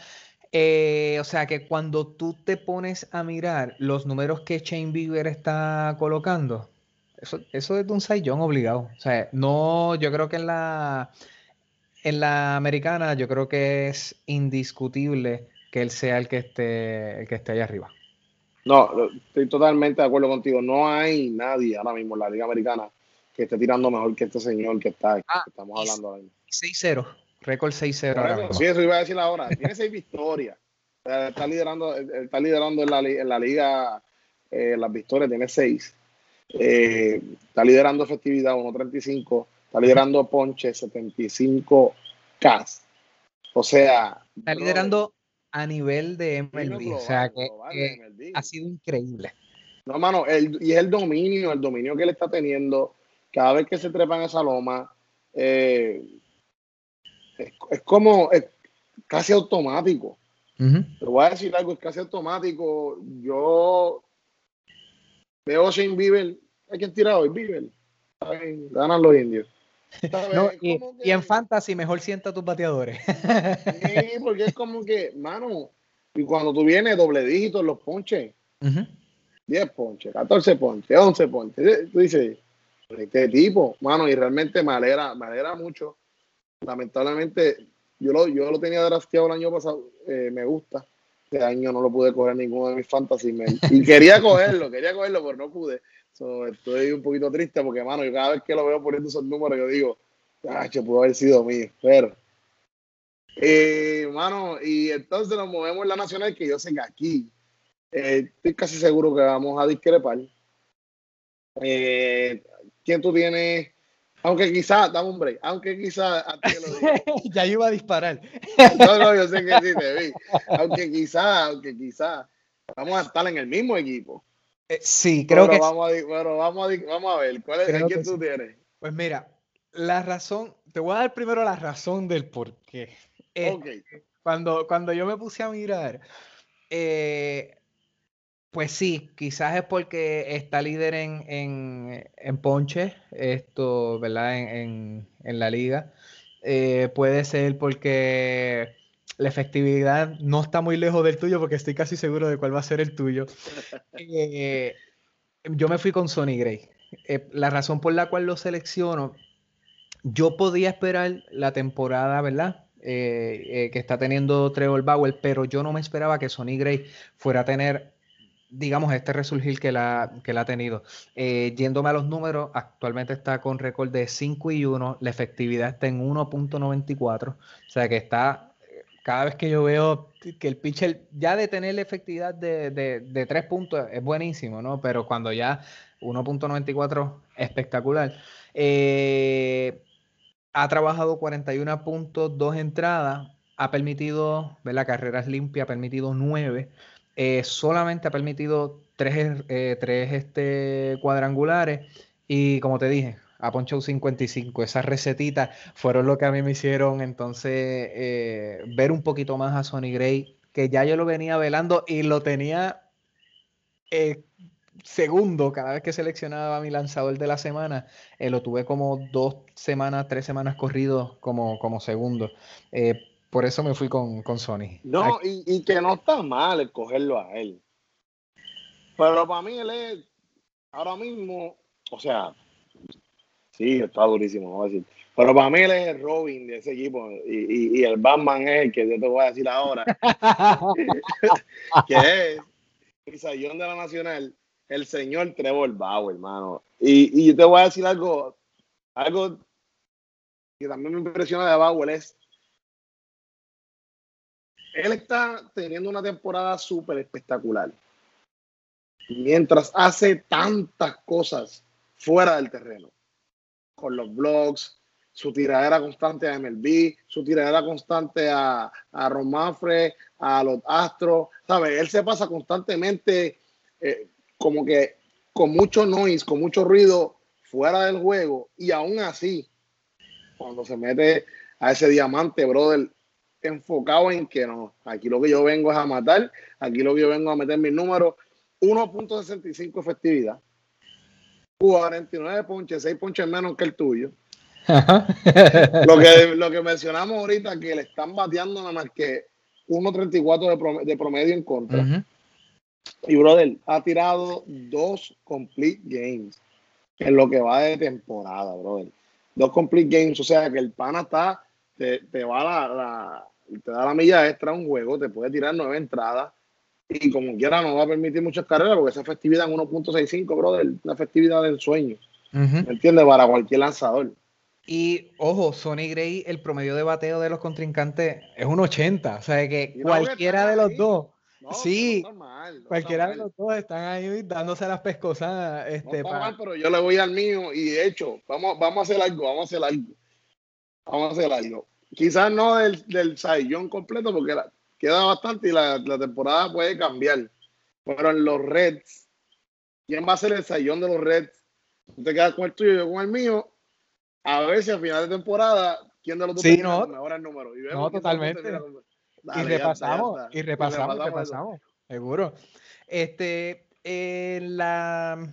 Eh, o sea que cuando tú te pones a mirar los números que Shane Bieber está colocando, eso, eso es de un saiyón obligado. O sea, no, yo creo que en la, en la americana, yo creo que es indiscutible que él sea el que esté, el que esté ahí arriba. No, estoy totalmente de acuerdo contigo. No hay nadie ahora mismo en la Liga Americana que esté tirando mejor que este señor que está, ah, estamos hablando ahora 6-0. Récord 6-0. Sí, eso iba a decir ahora. Tiene seis victorias. Está liderando, está liderando en la, en la liga eh, las victorias, tiene seis. Eh, está liderando efectividad 1.35. Está liderando ponche 75 K. O sea. Está liderando a nivel de MLB. o sea, que, ha sido increíble. No, mano, y es el dominio, el dominio que él está teniendo. Cada vez que se trepa en esa loma, eh, es, como casi automático. Te voy a decir algo, es casi automático. Yo veo a Shane Bieber, hay quien tira hoy, Bieber. Ganan los indios. Y, en fantasy mejor sienta tus bateadores. sí, [laughs] porque es como que, mano, y cuando tú vienes doble dígito en los ponches, 10 ponches, 14 ponches, 11 ponches, tú dices, este tipo, mano, y realmente me alegra, me alegra mucho lamentablemente, yo lo, yo lo tenía drafteado el año pasado, eh, me gusta. Este año no lo pude coger ninguno de mis fantasy. y quería cogerlo, quería cogerlo, pero no pude. Estoy un poquito triste porque, mano, yo cada vez que lo veo poniendo esos números, yo digo, ah, pudo haber sido mío. Pero, eh, mano, y entonces nos movemos en la nacional, que yo sé que aquí eh, estoy casi seguro que vamos a discrepar. Eh, ¿Quién tú tienes? Aunque quizá, dame un break, aunque quizá [laughs] ya iba a disparar. no, no, yo sé que sí te vi. Aunque quizá, aunque quizá, vamos a estar en el mismo equipo. Eh, sí, creo que vamos A, bueno, vamos a, vamos a ver, ¿cuál es el tú tienes? Pues mira, la razón, te voy a dar primero la razón del por qué. Eh, cuando, cuando yo me puse a mirar, eh, pues sí, quizás es porque está líder en, en, ponche, esto, ¿verdad? En, la liga. Eh, puede ser porque la efectividad no está muy lejos del tuyo, porque estoy casi seguro de cuál va a ser el tuyo. [laughs] Eh, yo me fui con Sonny Gray. Eh, la razón por la cual lo selecciono, yo podía esperar la temporada, ¿verdad? que está teniendo Trevor Bauer, pero yo no me esperaba que Sonny Gray fuera a tener digamos, este resurgir que la, que la ha tenido. Eh, yéndome a los números, actualmente está con récord de 5 y 1, la efectividad está en 1.94, o sea que está, cada vez que yo veo que el pitcher ya de tener la efectividad de, de, 3 puntos es buenísimo, ¿no? Pero cuando ya 1.94, espectacular. Eh, ha trabajado 41 puntos, 2 entradas, ha permitido, ver la carreras limpias, ha permitido 9. Eh, solamente ha permitido tres, eh, este, cuadrangulares y como te dije, ha ponchado 55. Esas recetitas fueron lo que a mí me hicieron entonces eh, ver un poquito más a Sonny Gray, que ya yo lo venía velando y lo tenía segundo cada vez que seleccionaba a mi lanzador de la semana. lo tuve como dos semanas, tres semanas corridos como, como segundo. Por eso me fui con, con Sony. No, y, que no está mal escogerlo a él. Pero para mí él es, ahora mismo, o sea, sí, está durísimo, no voy a decir. Pero para mí él es el Robin de ese equipo y, el Batman es el que yo te voy a decir ahora. [laughs] [laughs] que es el sayón de la Nacional, el señor Trevor Bauer, hermano. Y, y yo te voy a decir algo, algo que también me impresiona de Bauer es él está teniendo una temporada súper espectacular. Mientras hace tantas cosas fuera del terreno. Con los blogs, su tiradera constante a MLB, su tiradera constante a, a Romafre, a los Astros. ¿Sabes? Él se pasa constantemente eh, como que con mucho noise, con mucho ruido fuera del juego, y aún así, cuando se mete a ese diamante, brother, enfocado en que no, aquí lo que yo vengo es a matar, aquí lo que yo vengo a meter mis números, 1.65 efectividad, 49 ponches, 6 ponches menos que el tuyo. lo, que, lo que mencionamos ahorita, que le están bateando nada más que 1.34 de, promedio, en contra. Y brother, ha tirado dos complete games en lo que va de temporada, brother. Dos complete games, o sea que el pana está, te, te va la, te da la milla extra un juego, te puede tirar nueve entradas y como quiera no va a permitir muchas carreras porque esa efectividad en 1.65, brother, una efectividad del sueño. ¿Me entiendes? Para cualquier lanzador. Y ojo, Sonny Gray, el promedio de bateo de los contrincantes es un 80. O sea que cualquiera de los dos. sí, cualquiera de los dos están ahí dándose las pescosas. Este, pero yo le voy al mío y de hecho, vamos, vamos a hacer algo, vamos a hacer algo. Vamos a hacer algo. Quizás no del, del completo, porque queda bastante y la, temporada puede cambiar. Pero en los Reds, ¿quién va a ser el Saiyón de los Reds? Tú te quedas con el tuyo y yo con el mío a ver si al final de temporada, quién de los dos sí, no, mejora el número. Y no, totalmente. y, repasamos, y repasamos, y repasamos, seguro. Este, en la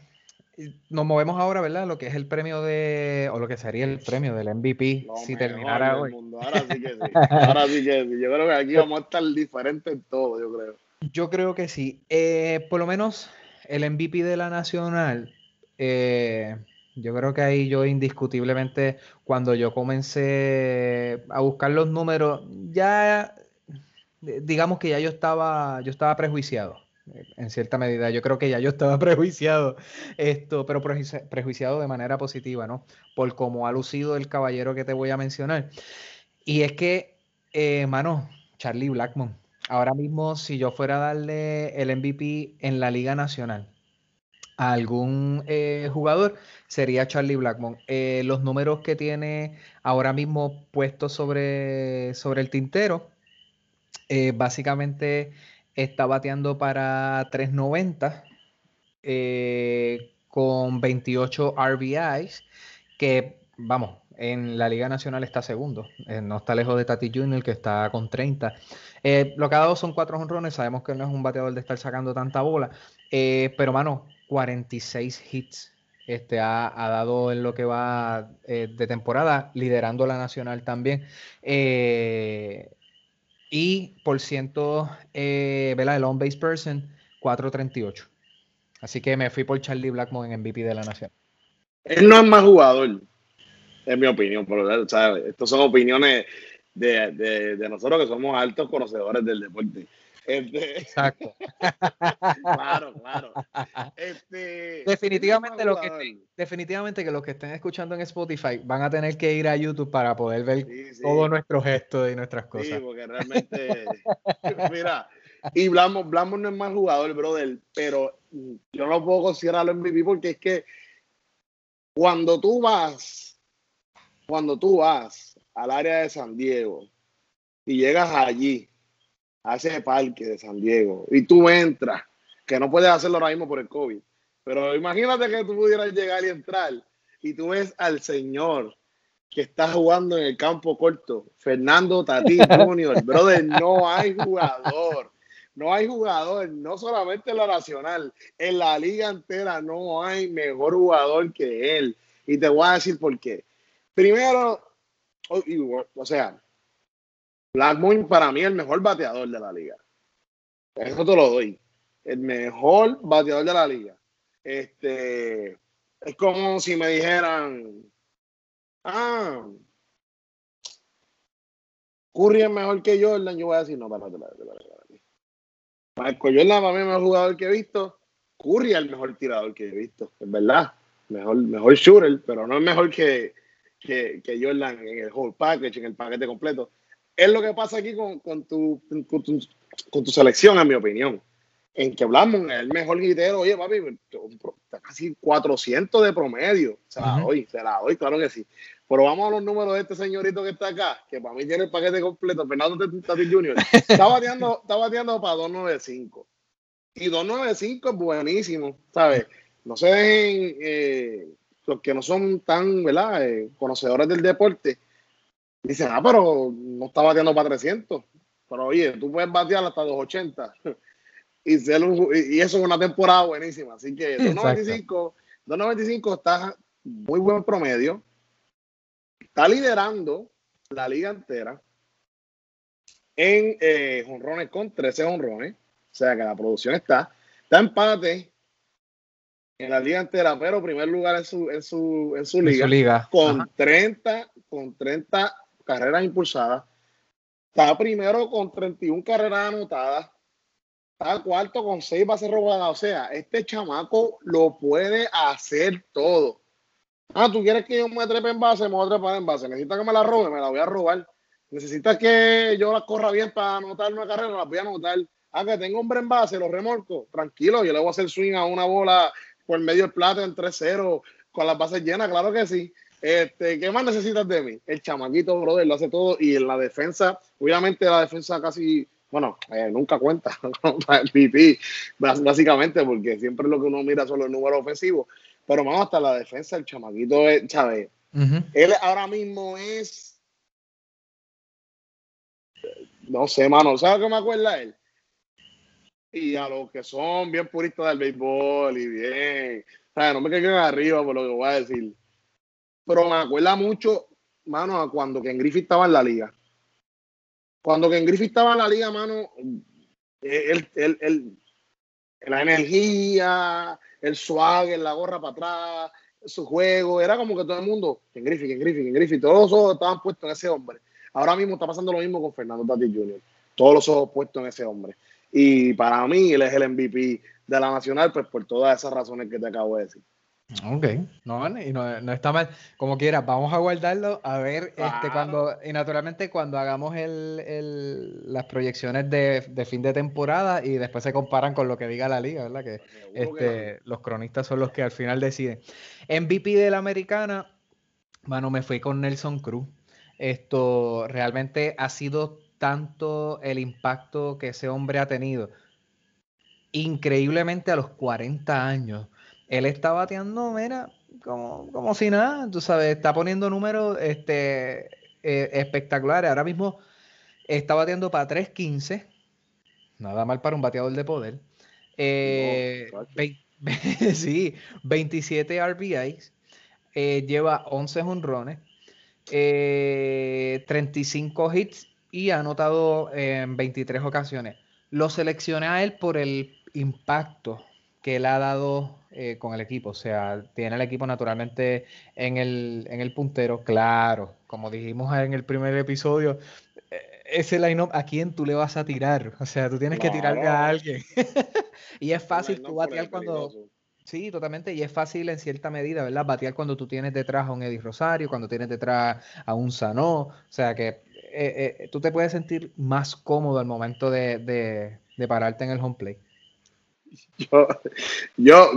nos movemos ahora, ¿verdad? Lo que es el premio de, o lo que sería el premio del MVP si terminara hoy. Ahora sí que sí. Ahora sí que sí. Yo creo que aquí vamos a estar diferentes en todo, yo creo. Yo creo que sí. Eh, por lo menos el MVP de la Nacional, eh, yo creo que ahí yo indiscutiblemente, cuando yo comencé a buscar los números, ya digamos que ya yo estaba, yo estaba prejuiciado en cierta medida. Yo creo que ya yo estaba [laughs] prejuiciado, esto, pero prejuiciado de manera positiva, ¿no? Por cómo ha lucido el caballero que te voy a mencionar. Y es que, eh, mano, Charlie Blackmon, ahora mismo si yo fuera a darle el MVP en la Liga Nacional a algún eh, jugador, sería Charlie Blackmon. Eh, los números que tiene ahora mismo puestos sobre, sobre el tintero, básicamente está bateando para 390 eh, con 28 RBIs, que vamos, en la Liga Nacional está segundo, eh, no está lejos de Tati Junior que está con 30. Eh, lo que ha dado son cuatro honrones, sabemos que no es un bateador de estar sacando tanta bola, pero mano, 46 hits este, ha, dado en lo que va de temporada, liderando la Nacional también. Y por ciento, eh, ¿verdad? El on-base person, 438. Así que me fui por Charlie Blackmon en MVP de la Nación. Él no es más jugador, en mi opinión. Pero, ¿sabes? Estas son opiniones de, de, nosotros que somos altos conocedores del deporte. Este, Exacto. [laughs] claro, claro. Este, definitivamente, lo que definitivamente que los que estén escuchando en Spotify van a tener que ir a YouTube para poder ver todos nuestros gestos y nuestras cosas. Sí, porque realmente, [laughs] mira, y Blamo, Blamo no es más jugador, brother, pero yo no puedo considerarlo MVP porque es que cuando tú vas, cuando tú vas al área de San Diego y llegas allí a ese parque de San Diego y tú entras, que no puedes hacerlo ahora mismo por el COVID, pero imagínate que tú pudieras llegar y entrar y tú ves al señor que está jugando en el campo corto, Fernando Tati [laughs] Junior, brother, no hay jugador, no hay jugador, no solamente en la nacional, en la liga entera no hay mejor jugador que él. Y te voy a decir por qué. Primero, o sea, Blackmon para mí es el mejor bateador de la liga. Eso te lo doy. El mejor bateador de la liga. Este, es como si me dijeran, ah, Curry es mejor que Jordan. Yo voy a decir, no, espérate, espérate, espérate. Michael Jordan para mí es el mejor jugador que he visto. Curry es el mejor tirador que he visto, es verdad. Mejor, mejor shooter, pero no es mejor que, que, que Jordan en el whole package, en el paquete completo es lo que pasa aquí con, con, tu, con, tu, selección, en mi opinión. En que hablamos, el mejor guitero, oye, papi, casi 400 de promedio. Se la doy, se la doy, claro que sí. Pero vamos a los números de este señorito que está acá, que para mí tiene el paquete completo, Fernando Tati Jr. Está bateando, está bateando para 295. Y 295 es buenísimo, ¿sabes? no se dejen, eh, los que no son tan, ¿verdad? Eh, conocedores del deporte, dicen, ah, pero no está bateando para 300. Pero oye, tú puedes batear hasta 280. [laughs] y, y eso es una temporada buenísima. Así que 295, 295 está muy buen promedio. Está liderando la liga entera en eh, jonrones con 13 honrones. O sea que la producción está. Está empate en la liga entera, pero primer lugar en su, en su, en su, liga, Con 30, con 30 carreras impulsadas. Está primero con 31 carreras anotadas. Está cuarto con 6 bases robadas. O sea, este chamaco lo puede hacer todo. Ah, tú quieres que yo me trepe en base, me voy a trepar en base. Necesitas que me la robe, me la voy a robar. Necesitas que yo la corra bien para anotar una carrera, la voy a anotar. Ah, que tengo hombre en base, lo remolco. Tranquilo, yo le voy a hacer swing a una bola por medio del plato en 3-0 con las bases llenas, claro que sí. Este, ¿Qué más necesitas de mí? El chamaquito, brother, lo hace todo. Y en la defensa, obviamente la defensa casi, bueno, eh, nunca cuenta [laughs] el básicamente, porque siempre lo que uno mira son los números ofensivos. Pero vamos hasta la defensa, el chamaquito, es, ¿sabes? Él ahora mismo es. No sé, mano, ¿sabes qué me acuerda él? Y a los que son bien puristas del béisbol y bien. ¿sabes? No me queden arriba por lo que voy a decir. Pero me acuerda mucho, mano, a cuando Ken Griffith estaba en la liga. Cuando Ken Griffith estaba en la liga, mano, el, el, el, la energía, el swag, la gorra para atrás, su juego, era como que todo el mundo, en Griffith, en Griffith, en Griffith, todos los ojos estaban puestos en ese hombre. Ahora mismo está pasando lo mismo con Fernando Tatis Jr., todos los ojos puestos en ese hombre. Y para mí él es el MVP de la Nacional, pues por todas esas razones que te acabo de decir. Ok, no, y no, está mal. Como quieras, vamos a guardarlo a ver este, cuando, y naturalmente cuando hagamos el, las proyecciones de, fin de temporada y después se comparan con lo que diga la liga, ¿verdad? Que, este, los cronistas son los que al final deciden. MVP de la americana, bueno, me fui con Nelson Cruz. Esto realmente ha sido tanto el impacto que ese hombre ha tenido. Increíblemente a los 40 años él está bateando, mira, como, como si nada, tú sabes, está poniendo números este, eh, espectaculares. Ahora mismo está bateando para 3.15, nada mal para un bateador de poder. Eh, [laughs] sí, 27 RBIs, eh, lleva 11 honrones, 35 hits y ha anotado en 23 ocasiones. Lo seleccioné a él por el impacto que él ha dado eh, con el equipo. O sea, tiene el equipo naturalmente en el, en el puntero, claro. Como dijimos en el primer episodio, eh, ese line-up, ¿a quién tú le vas a tirar? O sea, tú tienes que tirarle a alguien. [laughs] y es fácil tú batear cuando... Sí, totalmente. Y es fácil en cierta medida, ¿verdad? Batear cuando tú tienes detrás a un Eddie Rosario, cuando tienes detrás a un Sanó. O sea que eh, tú te puedes sentir más cómodo al momento de, de, de pararte en el home play. [laughs] yo,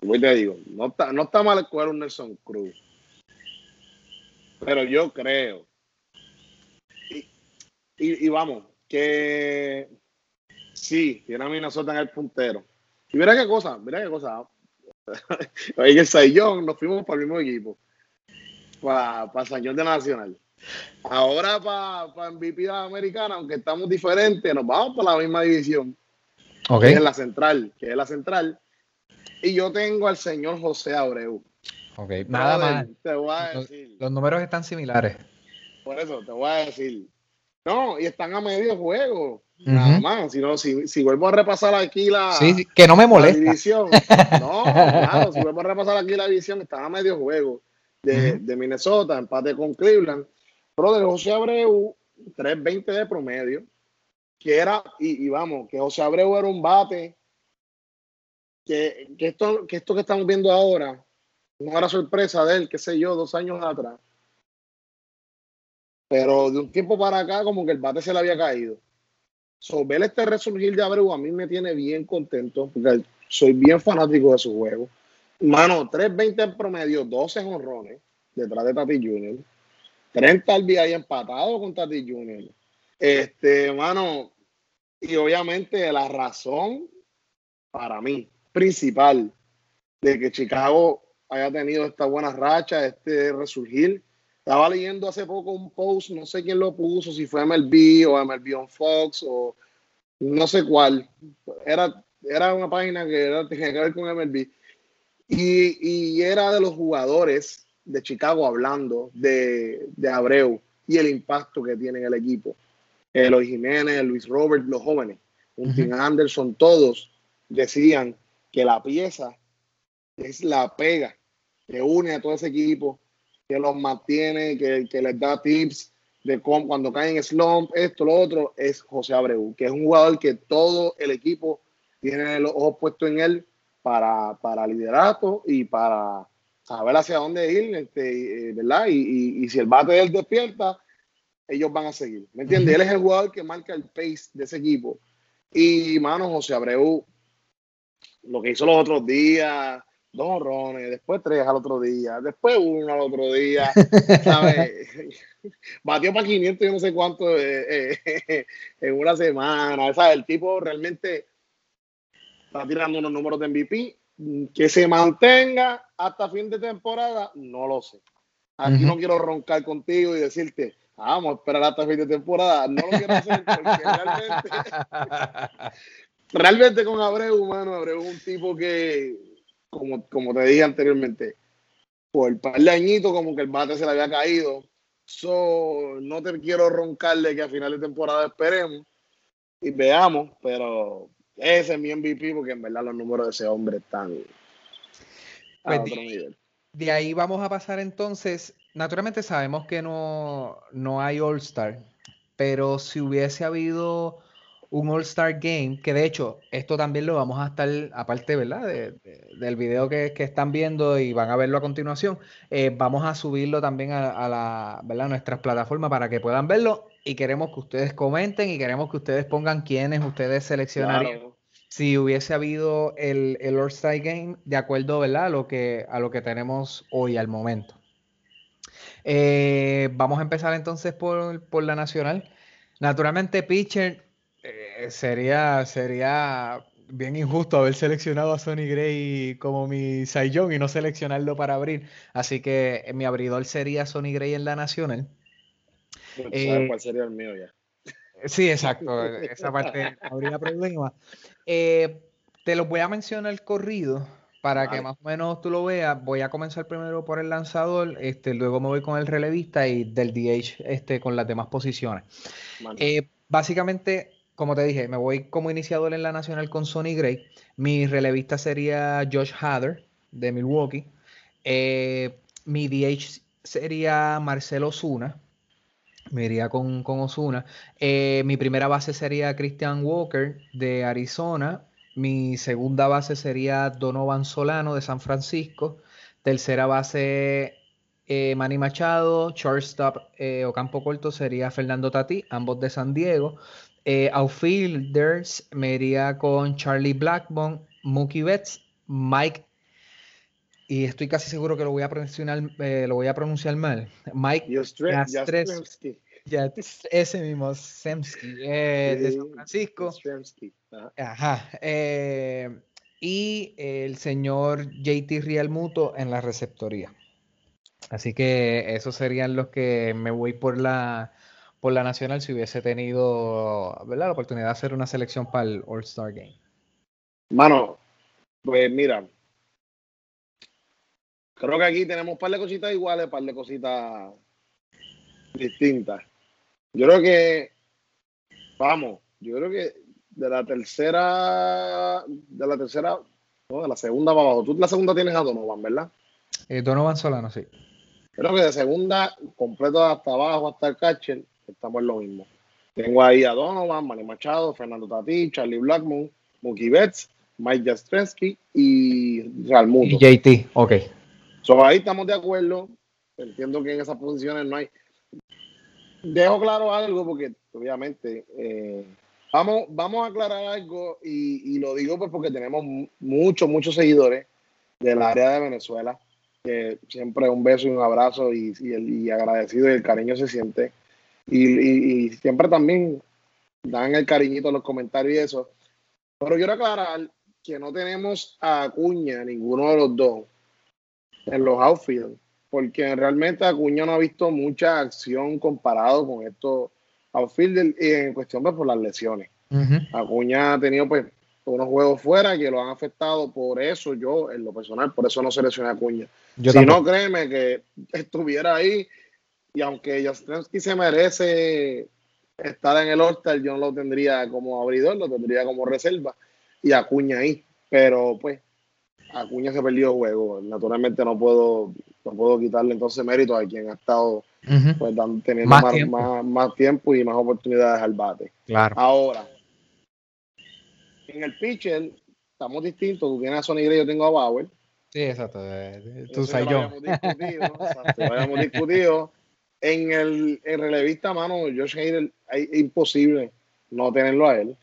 yo te digo, no está, no está mal escoger un Nelson Cruz. Pero yo creo. Y, vamos, que sí, tiene a Minnesota en el puntero. Y mira qué cosa, mira qué cosa. [laughs] en el Sayón nos fuimos para el mismo equipo. Para, para San de Nacional. Ahora para, para MVP Americana, aunque estamos diferentes, nos vamos para la misma división que es la central, que es la central. Y yo tengo al señor José Abreu. Ok, nada más. Te voy a decir. Los, números están similares. Por eso te voy a decir. No, y están a medio juego. Nada más. Si, no, si, si, vuelvo a repasar aquí la. Sí, que no me molesta. división. [laughs] No, claro, si vuelvo a repasar aquí la división, están a medio juego de, de Minnesota, empate con Cleveland. Pero de José Abreu, 3.20 de promedio que era, y, vamos, que José Abreu era un bate, que, esto, que esto que estamos viendo ahora no era sorpresa de él, qué sé yo, dos años atrás. Pero de un tiempo para acá, como que el bate se le había caído. So, ver este resurgir de Abreu a mí me tiene bien contento, porque soy bien fanático de su juego. Mano, 3.20 en promedio, 12 honrones detrás de Tati Junior. 30 al ahí empatado con Tati Junior. Este, mano, y obviamente la razón para mí principal de que Chicago haya tenido esta buena racha, este resurgir. Estaba leyendo hace poco un post, no sé quién lo puso, si fue MLB o MLB on Fox o no sé cuál. Era, era una página que era, tenía que ver con MLB. Y, y, era de los jugadores de Chicago hablando de, de Abreu y el impacto que tiene en el equipo. Eloy Jiménez, Luis Robert, los jóvenes, un Anderson, todos decían que la pieza es la pega que une a todo ese equipo, que los mantiene, que, que les da tips de cómo cuando caen en slump, esto, lo otro, es José Abreu, que es un jugador que todo el equipo tiene los ojos puestos en él para, para liderato y para saber hacia dónde ir, este, eh, ¿verdad? Y, y, si el bate de él despierta, ellos van a seguir. ¿Me entiendes? Él es el jugador que marca el pace de ese equipo. Y, mano, José Abreu, lo que hizo los otros días, dos honrones, después tres al otro día, después uno al otro día, ¿sabes? [laughs] Batió para 500 y no sé cuánto eh, eh, [laughs] en una semana, ¿sabes? El tipo realmente está tirando unos números de MVP. Que se mantenga hasta fin de temporada, no lo sé. Aquí no quiero roncar contigo y decirte, vamos a esperar hasta fin de temporada. No lo quiero hacer porque realmente, [laughs] realmente con Abreu, mano, Abreu es un tipo que como, como te dije anteriormente, por el par de añitos como que el bate se le había caído. So, no te quiero roncarle que a final de temporada esperemos y veamos, pero ese es mi MVP porque en verdad los números de ese hombre están a pues otro nivel. De ahí vamos a pasar entonces, naturalmente sabemos que no, no hay All Star, pero si hubiese habido un All-Star Game, que de hecho esto también lo vamos a estar, aparte, ¿verdad? del video que, están viendo y van a verlo a continuación, eh, vamos a subirlo también a, la, ¿verdad? nuestras plataformas para que puedan verlo y queremos que ustedes comenten y queremos que ustedes pongan quiénes ustedes seleccionarían. Si hubiese habido el, el All-Star Game, de acuerdo ¿verdad? A, lo que, a lo que tenemos hoy al momento. Eh, vamos a empezar entonces por, por la nacional. Naturalmente, pitcher, eh, sería, sería bien injusto haber seleccionado a Sonny Gray como mi Young y no seleccionarlo para abrir. Así que mi abridor sería Sonny Gray en la Nacional. Eh, cuál sería el mío ya? Sí, exacto. Esa parte habría problema. [laughs] Eh, te lo voy a mencionar corrido para que más o menos tú lo veas. Voy a comenzar primero por el lanzador, este, luego me voy con el relevista y del DH este, con las demás posiciones. básicamente, como te dije, me voy como iniciador en la nacional con Sonny Gray. Mi relevista sería Josh Hader de Milwaukee. Eh, mi DH sería Marcelo Osuna. Me iría con, con Osuna. Eh, mi primera base sería Christian Walker de Arizona. Mi segunda base sería Donovan Solano de San Francisco. Tercera base eh, Manny Machado. Shortstop o campo corto sería Fernando Tati, ambos de San Diego. Eh, outfielders me iría con Charlie Blackmon, Mookie Betts, Mike, y estoy casi seguro que lo voy a pronunciar, eh, lo voy a pronunciar mal. Mike Yastrzemski. ese mismo, Semsky, eh, de San Francisco. Ajá. Eh, y el señor JT Realmuto en la receptoría. Así que esos serían los que me voy por la por la Nacional si hubiese tenido ¿verdad? la oportunidad de hacer una selección para el All-Star Game? Mano, pues mira, creo que aquí tenemos un par de cositas iguales, un par de cositas distintas. Yo creo que, vamos, yo creo que de la tercera, de la tercera, no, de la segunda para abajo. Tú la segunda tienes a Donovan, ¿verdad? Eh, Donovan Solano, sí. Creo que de segunda, completo hasta abajo, hasta el catcher, estamos en lo mismo. Tengo ahí a Donovan, Manny Machado, Fernando Tati, Charlie Blackmon, Mookie Betts, Mike Jastrzewski y Realmuto. Y JT, ok. So, ahí estamos de acuerdo. Entiendo que en esas posiciones no hay. Dejo claro algo porque, obviamente, eh, vamos, vamos a aclarar algo y, lo digo pues porque tenemos muchos, muchos seguidores del área de Venezuela. Que siempre un beso y un abrazo y, y, agradecido y el cariño se siente y, siempre también dan el cariñito en los comentarios y eso. Pero quiero aclarar que no tenemos a Acuña, ninguno de los dos, en los outfield, porque realmente Acuña no ha visto mucha acción comparado con estos outfield en cuestión pues, por las lesiones. Acuña ha tenido pues unos juegos fuera que lo han afectado, por eso yo, en lo personal, por eso no seleccioné a Acuña. si no, créeme que estuviera ahí y aunque Jastrzemski se merece estar en el All-Star, yo no lo tendría como abridor, lo tendría como reserva y Acuña ahí. Pero pues, Acuña se perdió el juego. Naturalmente no puedo, no puedo quitarle entonces mérito a quien ha estado pues, teniendo más, tiempo. Más, tiempo. y más oportunidades al bate. Claro. Ahora, en el pitcher estamos distintos. Tú tienes a Sonny Gray, yo tengo a Bauer. Sí, exacto. Tú sabes yo. Lo habíamos discutido. En el en relevista, mano, Josh Hader, es imposible no tenerlo a él.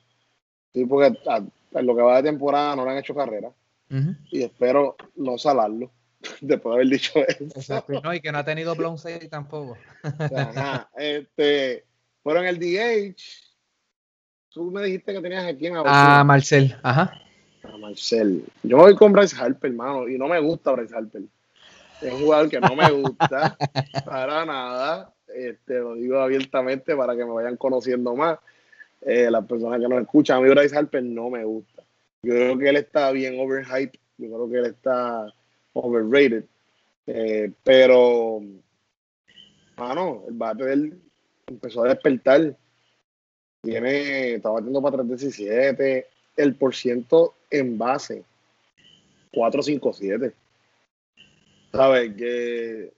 Sí, porque en lo que va de temporada no le han hecho carrera. Y espero no salarlo [laughs] después de haber dicho eso. Exacto. No, y que no ha tenido blown tampoco. Ajá. Este, pero en el DH, tú me dijiste que tenías aquí en A Marcel, ajá. A Marcel. Yo voy con Bryce Harper, hermano, y no me gusta Bryce Harper. Es un jugador que no me gusta [laughs] para nada. Este, lo digo abiertamente para que me vayan conociendo más. Eh, las personas que nos escuchan, a mí Bryce Harper no me gusta. Yo creo que él está bien overhyped. Yo creo que él está overrated. Eh, pero, mano, el bate él empezó a despertar. Tiene, está batiendo para 317. El por ciento en base, 457. ¿Sabes? Que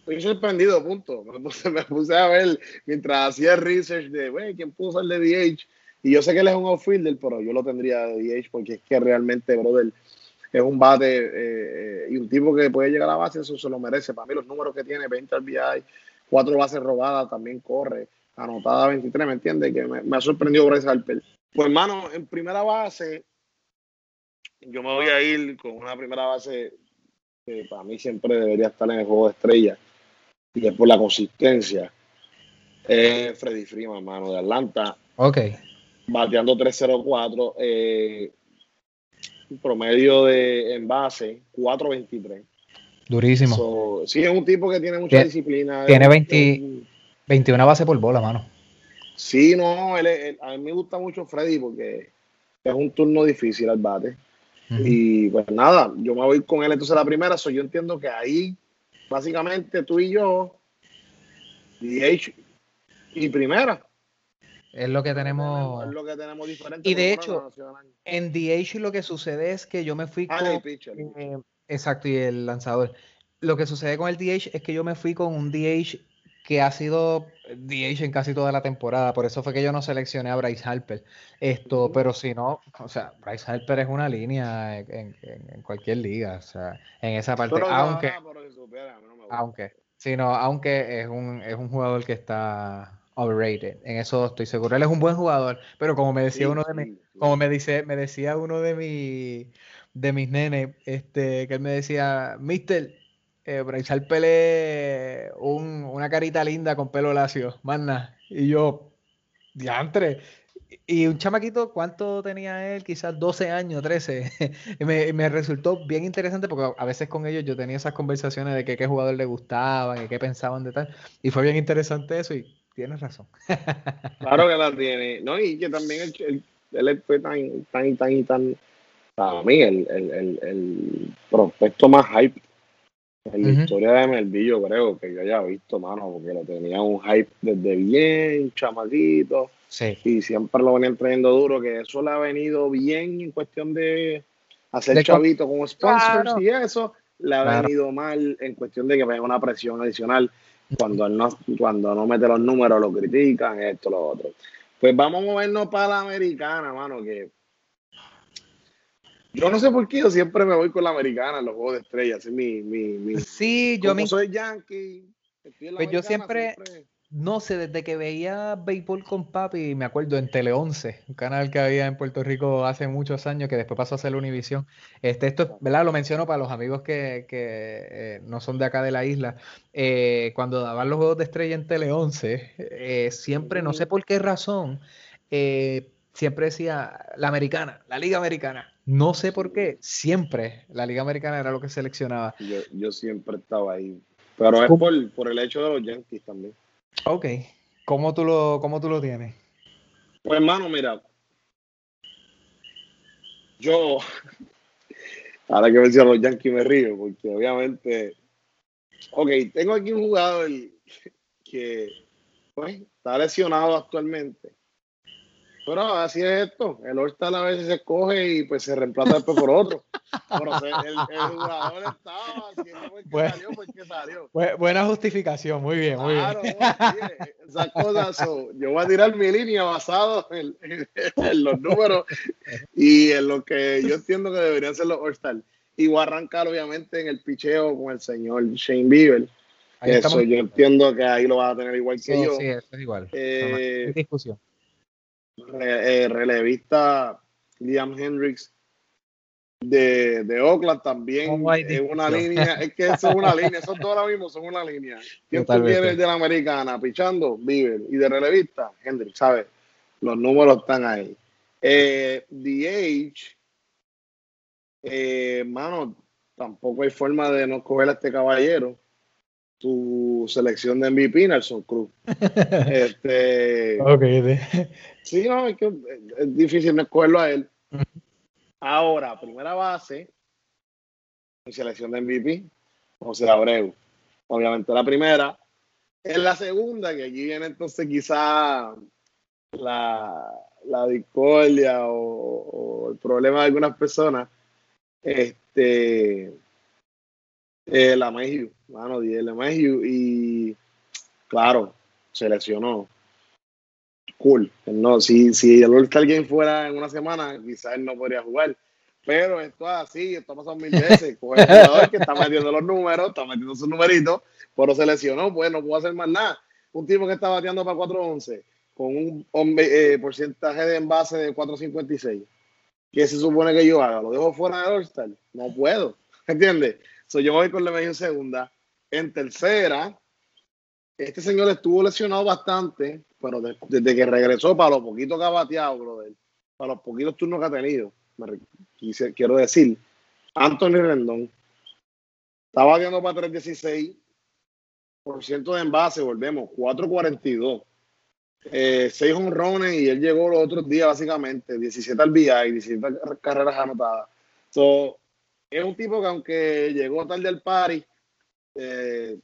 estoy sorprendido, punto. [laughs] Me puse, a ver mientras hacía research de, güey, ¿quién puso el de DH? Y yo sé que él es un outfielder, pero yo lo tendría de DH porque es que realmente, brother, es un bate eh, eh, y un tipo que puede llegar a la base, eso se lo merece. Para mí, los números que tiene, 20 RBI, cuatro bases robadas, también corre, anotada 23, ¿me entiendes? Que me, ha sorprendido Bryce Harper. Pues, hermano, en primera base, yo me voy a ir con una primera base que para mí siempre debería estar en el juego de estrella y es por la consistencia. Es Freddy Freeman, hermano, de Atlanta. Ok. Bateando 3-0-4. Eh, promedio de envase 4.23. Durísimo. sí, es un tipo que tiene mucha disciplina. Tiene 20, 21 base por bola, mano. Sí, no, a mí me gusta mucho Freddy porque es un turno difícil al bate. Y pues nada, yo me voy con él entonces la primera. So, yo entiendo que ahí, básicamente tú y yo, DH y primera. Es lo que tenemos. Es lo que tenemos diferente. Y de hecho, en DH lo que sucede es que yo me fui ah, con. Eh, exacto, y el lanzador. Lo que sucede con el DH es que yo me fui con un DH que ha sido DH en casi toda la temporada. Por eso fue que yo no seleccioné a Bryce Harper. Esto, pero si no, o sea, Bryce Harper es una línea en, cualquier liga, o sea, en esa parte. aunque, aunque, sí, no, aunque es un, es un jugador que está overrated. En eso estoy seguro. Él es un buen jugador, pero como me decía uno de mis, como me dice, me decía uno de mis de mis nenes, este, que él me decía, Mister, eh, Bryce Harper un, una carita linda con pelo lacio, manna. Y yo, diantre. Y un chamaquito, ¿cuánto tenía él? Quizás 12 años, 13. [laughs] me, me, resultó bien interesante porque a veces con ellos yo tenía esas conversaciones de que qué jugador le gustaban y qué pensaban de tal. Y fue bien interesante eso y tienes razón. [laughs] claro que la tiene. No, y que también él, él fue tan, tan, tan, tan, para mí, el, el, el, el prospecto más hype en la historia de MLB, yo creo que yo haya visto, mano, porque lo tenía un hype desde bien chamaquito. Sí. Y siempre lo venían trayendo duro, que eso le ha venido bien en cuestión de hacer chavito como sponsors y eso. Le ha venido mal en cuestión de que venga una presión adicional. Cuando no, cuando no mete los números, lo critican, esto, lo otro. Pues vamos a movernos para la americana, mano, que yo no sé por qué yo siempre me voy con la americana en los juegos de estrellas. Es mi, mi, mi, sí, yo como soy yankee. Pues yo siempre, no sé, desde que veía béisbol con papi, me acuerdo en Tele 11, un canal que había en Puerto Rico hace muchos años, que después pasó a ser Univisión. Este, esto, ¿verdad? Lo menciono para los amigos que, que eh, no son de acá de la isla. Eh, cuando daban los juegos de estrella en Tele 11, eh, siempre, no sé por qué razón, siempre decía la americana, la liga americana. No sé por qué, siempre la liga americana era lo que seleccionaba. Yo, yo siempre estaba ahí. Pero es por, por, el hecho de los Yankees también. Ok. ¿Cómo tú lo, cómo tú lo tienes? Pues hermano, mira. Yo, [laughs] ahora que menciono los Yankees me río, porque obviamente, ok, tengo aquí un jugador que pues, está lesionado actualmente. Pero así es esto. El All-Star a veces se coge y pues se reemplaza después por otro. Pero el, jugador estaba haciendo pues salió, pues salió. Buena justificación, muy bien, muy bien. esas cosas yo voy a tirar mi línea basado en, los números y en lo que yo entiendo que deberían ser los All-Star. Y voy a arrancar obviamente en el picheo con el señor Shane Bieber. Eso yo entiendo que ahí lo va a tener igual que yo. Sí, eso es igual. Eh, discusión. Eh, relevista Liam Hendricks de, de Oakland también es una línea, es que eso es una [laughs] línea, esos dos ahora mismo son una línea. ¿Quién tú vienes de la americana pichando? Bieber y de relevista, Hendricks, ¿sabes? Los números están ahí. Eh, DH, eh, mano, tampoco hay forma de no coger a este caballero tu selección de MVP, Nelson Cruz. [laughs] este, sí, no, es, que es difícil no escogerlo a él. Ahora, primera base, mi selección de MVP, José Abreu. Obviamente la primera. En la segunda, que aquí viene entonces quizá la, la discordia o, el problema de algunas personas, este, eh, la Mayhew, mano, la Mayhew, y claro, seleccionó. Cool. No, si, si el All-Star Game fuera en una semana, quizás él no podría jugar. Pero esto es así, esto ha pasado mil veces. Con el jugador que está metiendo los números, está metiendo sus numeritos, pero se lesionó, pues no pudo hacer más nada. Un tipo que está bateando para 4.11 con un eh, porcentaje de envase de 4.56. ¿Qué se supone que yo haga? ¿Lo dejo fuera del All-Star? No puedo. ¿Entiendes? So, yo voy con la en segunda. En tercera, este señor estuvo lesionado bastante, pero desde que regresó, para los poquitos que ha bateado, brother, para los poquitos turnos que ha tenido, quiero decir, Anthony Rendón está bateando para 316 por ciento de envase, volvemos, 442. Eh, 6 honrones y él llegó los otros días básicamente, 17 al VI, 17 carreras anotadas. So, es un tipo que aunque llegó tarde al party, eh,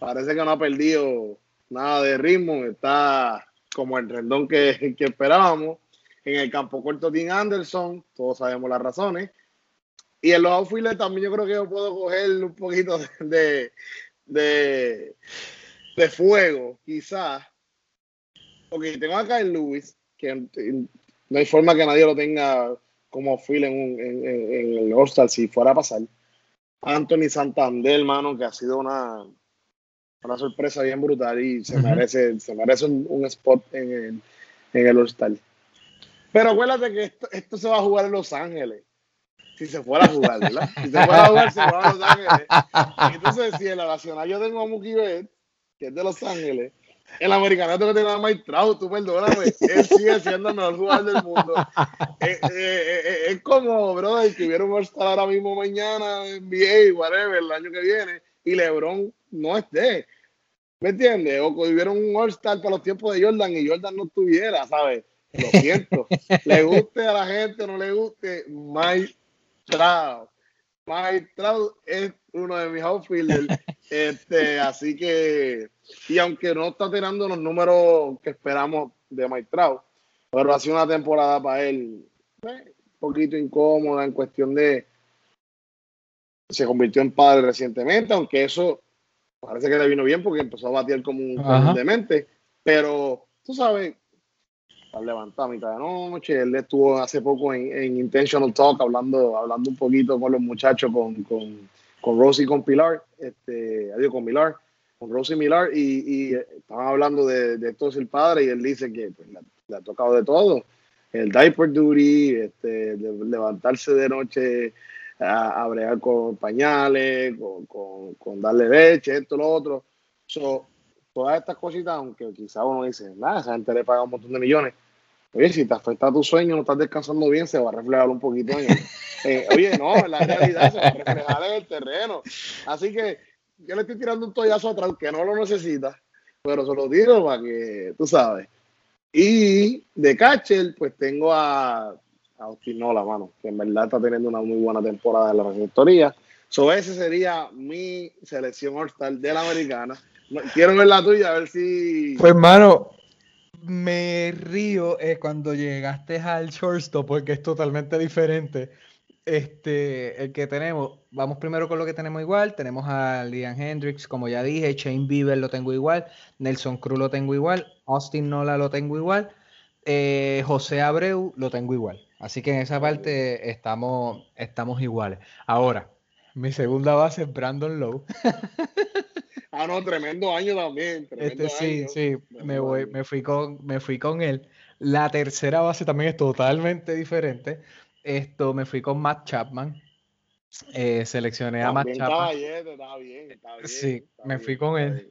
parece que no ha perdido nada de ritmo, está como el rendón que, que esperábamos. En el campo corto, Dean Anderson, todos sabemos las razones. Y en los outfielders también yo creo que yo puedo coger un poquito de, de, de fuego, quizás. Porque tengo acá el Lewis, que no hay forma que nadie lo tenga como Phil en, en, el All-Star si fuera a pasar. Anthony Santander, hermano, que ha sido una, una sorpresa bien brutal y se merece, se merece un, spot en el, en el All-Star. Pero acuérdate que esto, se va a jugar en Los Ángeles. Si se fuera a jugar, ¿verdad? Si se fuera a jugar, se va a Los Ángeles. Entonces, si en la nacional yo tengo a Mookie que es de Los Ángeles, el americanato que tiene a Mike Trout, tú perdóname, él sigue siendo el mejor jugador del mundo. Eh, eh, eh, es como, brother, que hubiera un All-Star ahora mismo mañana, NBA, whatever, el año que viene, y LeBron no esté. ¿Me entiendes? O que hubiera un All-Star para los tiempos de Jordan y Jordan no estuviera, ¿sabes? Lo siento. le guste a la gente, no le guste, Mike Trout. Mike Trout es uno de mis outfielders. Este, así que y aunque no está tirando los números que esperamos de Mike Trout, pero ha sido una temporada para él pues, un poquito incómoda en cuestión de. Se convirtió en padre recientemente, aunque eso parece que le vino bien porque empezó a batir como un demente. Pero tú sabes, al levantar a mitad de noche, él estuvo hace poco en, Intentional Talk hablando, hablando un poquito con los muchachos, con, con, con Rosy y con Pilar, este, adiós con Pilar con Rosie Millar y, y estaban hablando de, de, es el padre y él dice que pues, le, ha tocado de todo. El diaper duty, este, levantarse de noche a, a bregar con pañales, con, con, darle leche, esto, lo otro. So, todas estas cositas, aunque quizá uno dice, nada, esa gente le paga un montón de millones, Oye, si te afecta tu sueño, no estás descansando bien, se va a reflejar un poquito en [laughs] eh, Oye, no, en la realidad se va a reflejar en el terreno. Así que yo le estoy tirando un tollazo atrás que no lo necesita, pero se lo tiro para que, tú sabes. Y de catcher, pues tengo a, a Austin Nola, mano, que en verdad está teniendo una muy buena temporada en la receptoría. So, ese sería mi selección all de la americana. Quiero ver la tuya, a ver si. Pues, hermano, me río eh, cuando llegaste al shortstop porque es totalmente diferente. Este, el que tenemos, vamos primero con lo que tenemos igual. Tenemos a Liam Hendricks, como ya dije, Shane Bieber lo tengo igual, Nelson Cruz lo tengo igual, Austin Nola lo tengo igual, eh, José Abreu lo tengo igual. Así que en esa parte estamos, estamos iguales. Ahora, mi segunda base es Brandon Lowe. [laughs] Ah, no, tremendo año también. este, sí, sí, me, voy, me, fui con, me fui con él. La tercera base también es totalmente diferente. Esto, me fui con Matt Chapman. Eh, seleccioné a Matt Chapman. Está bien, está bien, sí, me fui con él.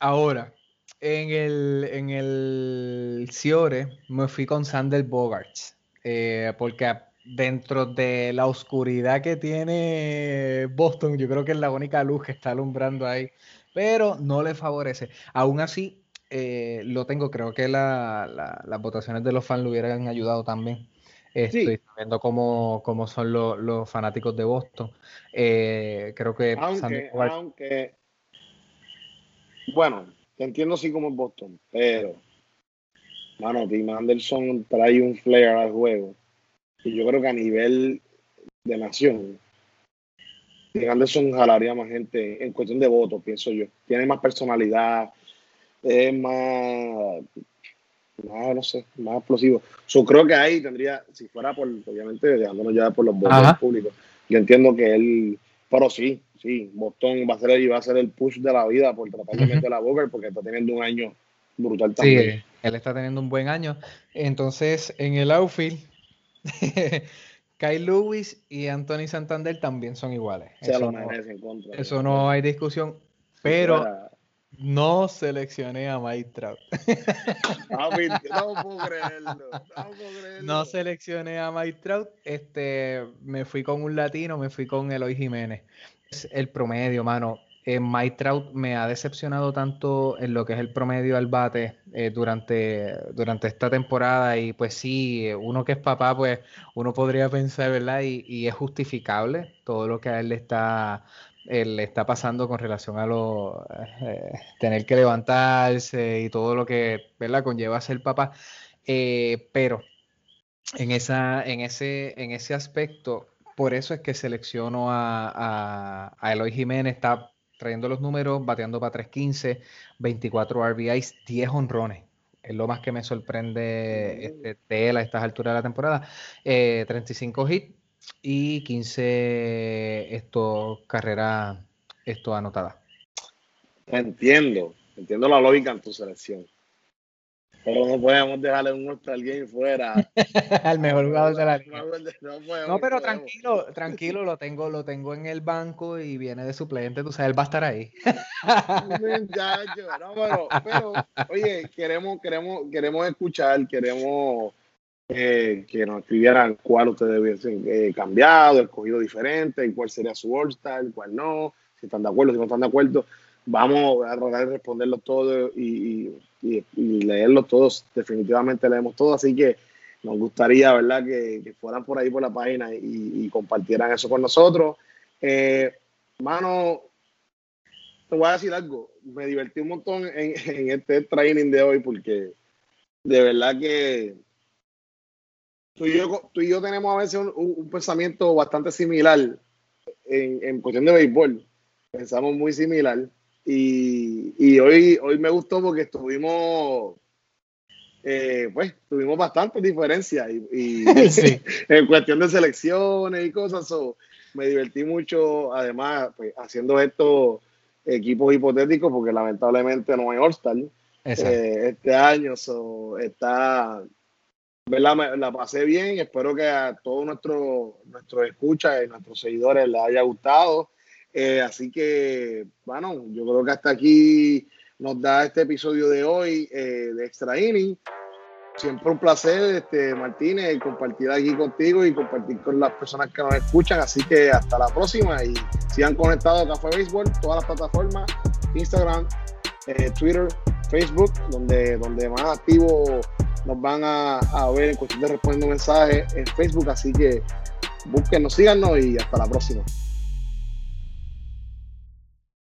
Ahora, en el, en el Ciore me fui con Sander Bogarts. Eh, porque dentro de la oscuridad que tiene Boston, yo creo que es la única luz que está alumbrando ahí pero no le favorece. Aún así, eh, lo tengo, creo que las votaciones de los fans lo hubieran ayudado también. Estoy viendo cómo, son los fanáticos de Boston. Eh, creo que... Aunque, bueno, te entiendo así como en Boston, pero, mano, Tim Anderson trae un flair al juego. Y yo creo que a nivel de nación, Anderson jalaría más gente en cuestión de votos, pienso yo. Tiene más personalidad, es más, no sé, más explosivo. Yo creo que ahí tendría, si fuera por, obviamente, dejándonos ya por los votos públicos, yo entiendo que él, pero sí, sí, Boston va a ser el, va a ser el push de la vida por tratar de meter la Boca porque está teniendo un año brutal también. Sí, él está teniendo un buen año. Entonces, en el outfield, [laughs] Kyle Lewis y Anthony Santander también son iguales. eso, no, eso no hay discusión, pero no seleccioné a Mike Trout. [laughs] [laughs] no puedo creerlo, no seleccioné a Mike Trout, este, me fui con un latino, me fui con Eloy Jiménez. Es el promedio, mano eh, Mike Trout me ha decepcionado tanto en lo que es el promedio al bate eh, durante, durante esta temporada y pues sí, uno que es papá, pues uno podría pensar, ¿verdad? Y, es justificable todo lo que a él le está, le está pasando con relación a lo eh, tener que levantarse y todo lo que, ¿verdad? Conlleva ser papá. Pero en, esa, en, ese, en ese aspecto, por eso es que selecciono a, a, a Eloy Jiménez, está trayendo los números, bateando para 315, 24 RBIs, 10 honrones. Es lo más que me sorprende este, de él a estas alturas de la temporada. 35 eh, hits y 15 esto, carreras esto anotadas. Entiendo, entiendo la lógica en tu selección. Pero no podemos dejarle un All-Star Game fuera. [laughs] Al mejor jugador de la liga. No, pero tranquilo, tranquilo, lo tengo, lo tengo en el banco y viene de suplente, tú sabes, él va a estar ahí. [laughs] no, pero, pero, oye, queremos, queremos, queremos escuchar, queremos eh, que nos escribieran cuál ustedes hubiesen eh, cambiado, escogido diferente, cuál sería su All-Star, cuál no, si están de acuerdo, si no están de acuerdo. Vamos a tratar de responderlo todo y y, leerlos todos, definitivamente leemos todo, así que nos gustaría, ¿verdad?, que, fueran por ahí por la página y, compartieran eso con nosotros. Eh, mano, te voy a decir algo, me divertí un montón [laughs] en, este training de hoy porque de verdad que tú y yo, tú y yo tenemos a veces un, pensamiento bastante similar en cuestión de béisbol. Pensamos muy similar. Y, hoy, hoy me gustó porque estuvimos, eh, pues, tuvimos bastantes diferencias y, [laughs] [laughs] en cuestión de selecciones y cosas. me divertí mucho, además, pues, haciendo estos equipos hipotéticos porque lamentablemente no hay All-Star eh, este año. está, ¿verdad? la pasé bien. Espero que a todos nuestros nuestros escuchas y nuestros seguidores les haya gustado. Eh, así que, bueno, yo creo que hasta aquí nos da este episodio de hoy eh, de Extra Inning. siempre un placer, este, Martínez, compartir aquí contigo y compartir con las personas que nos escuchan. Así que hasta la próxima y sigan conectados a Café Béisbol, todas las plataformas, Instagram, eh, Twitter, Facebook, donde, donde más activo nos van a, a ver en cuestión de respondiendo mensajes en Facebook. Así que búsquenos, síganos y hasta la próxima.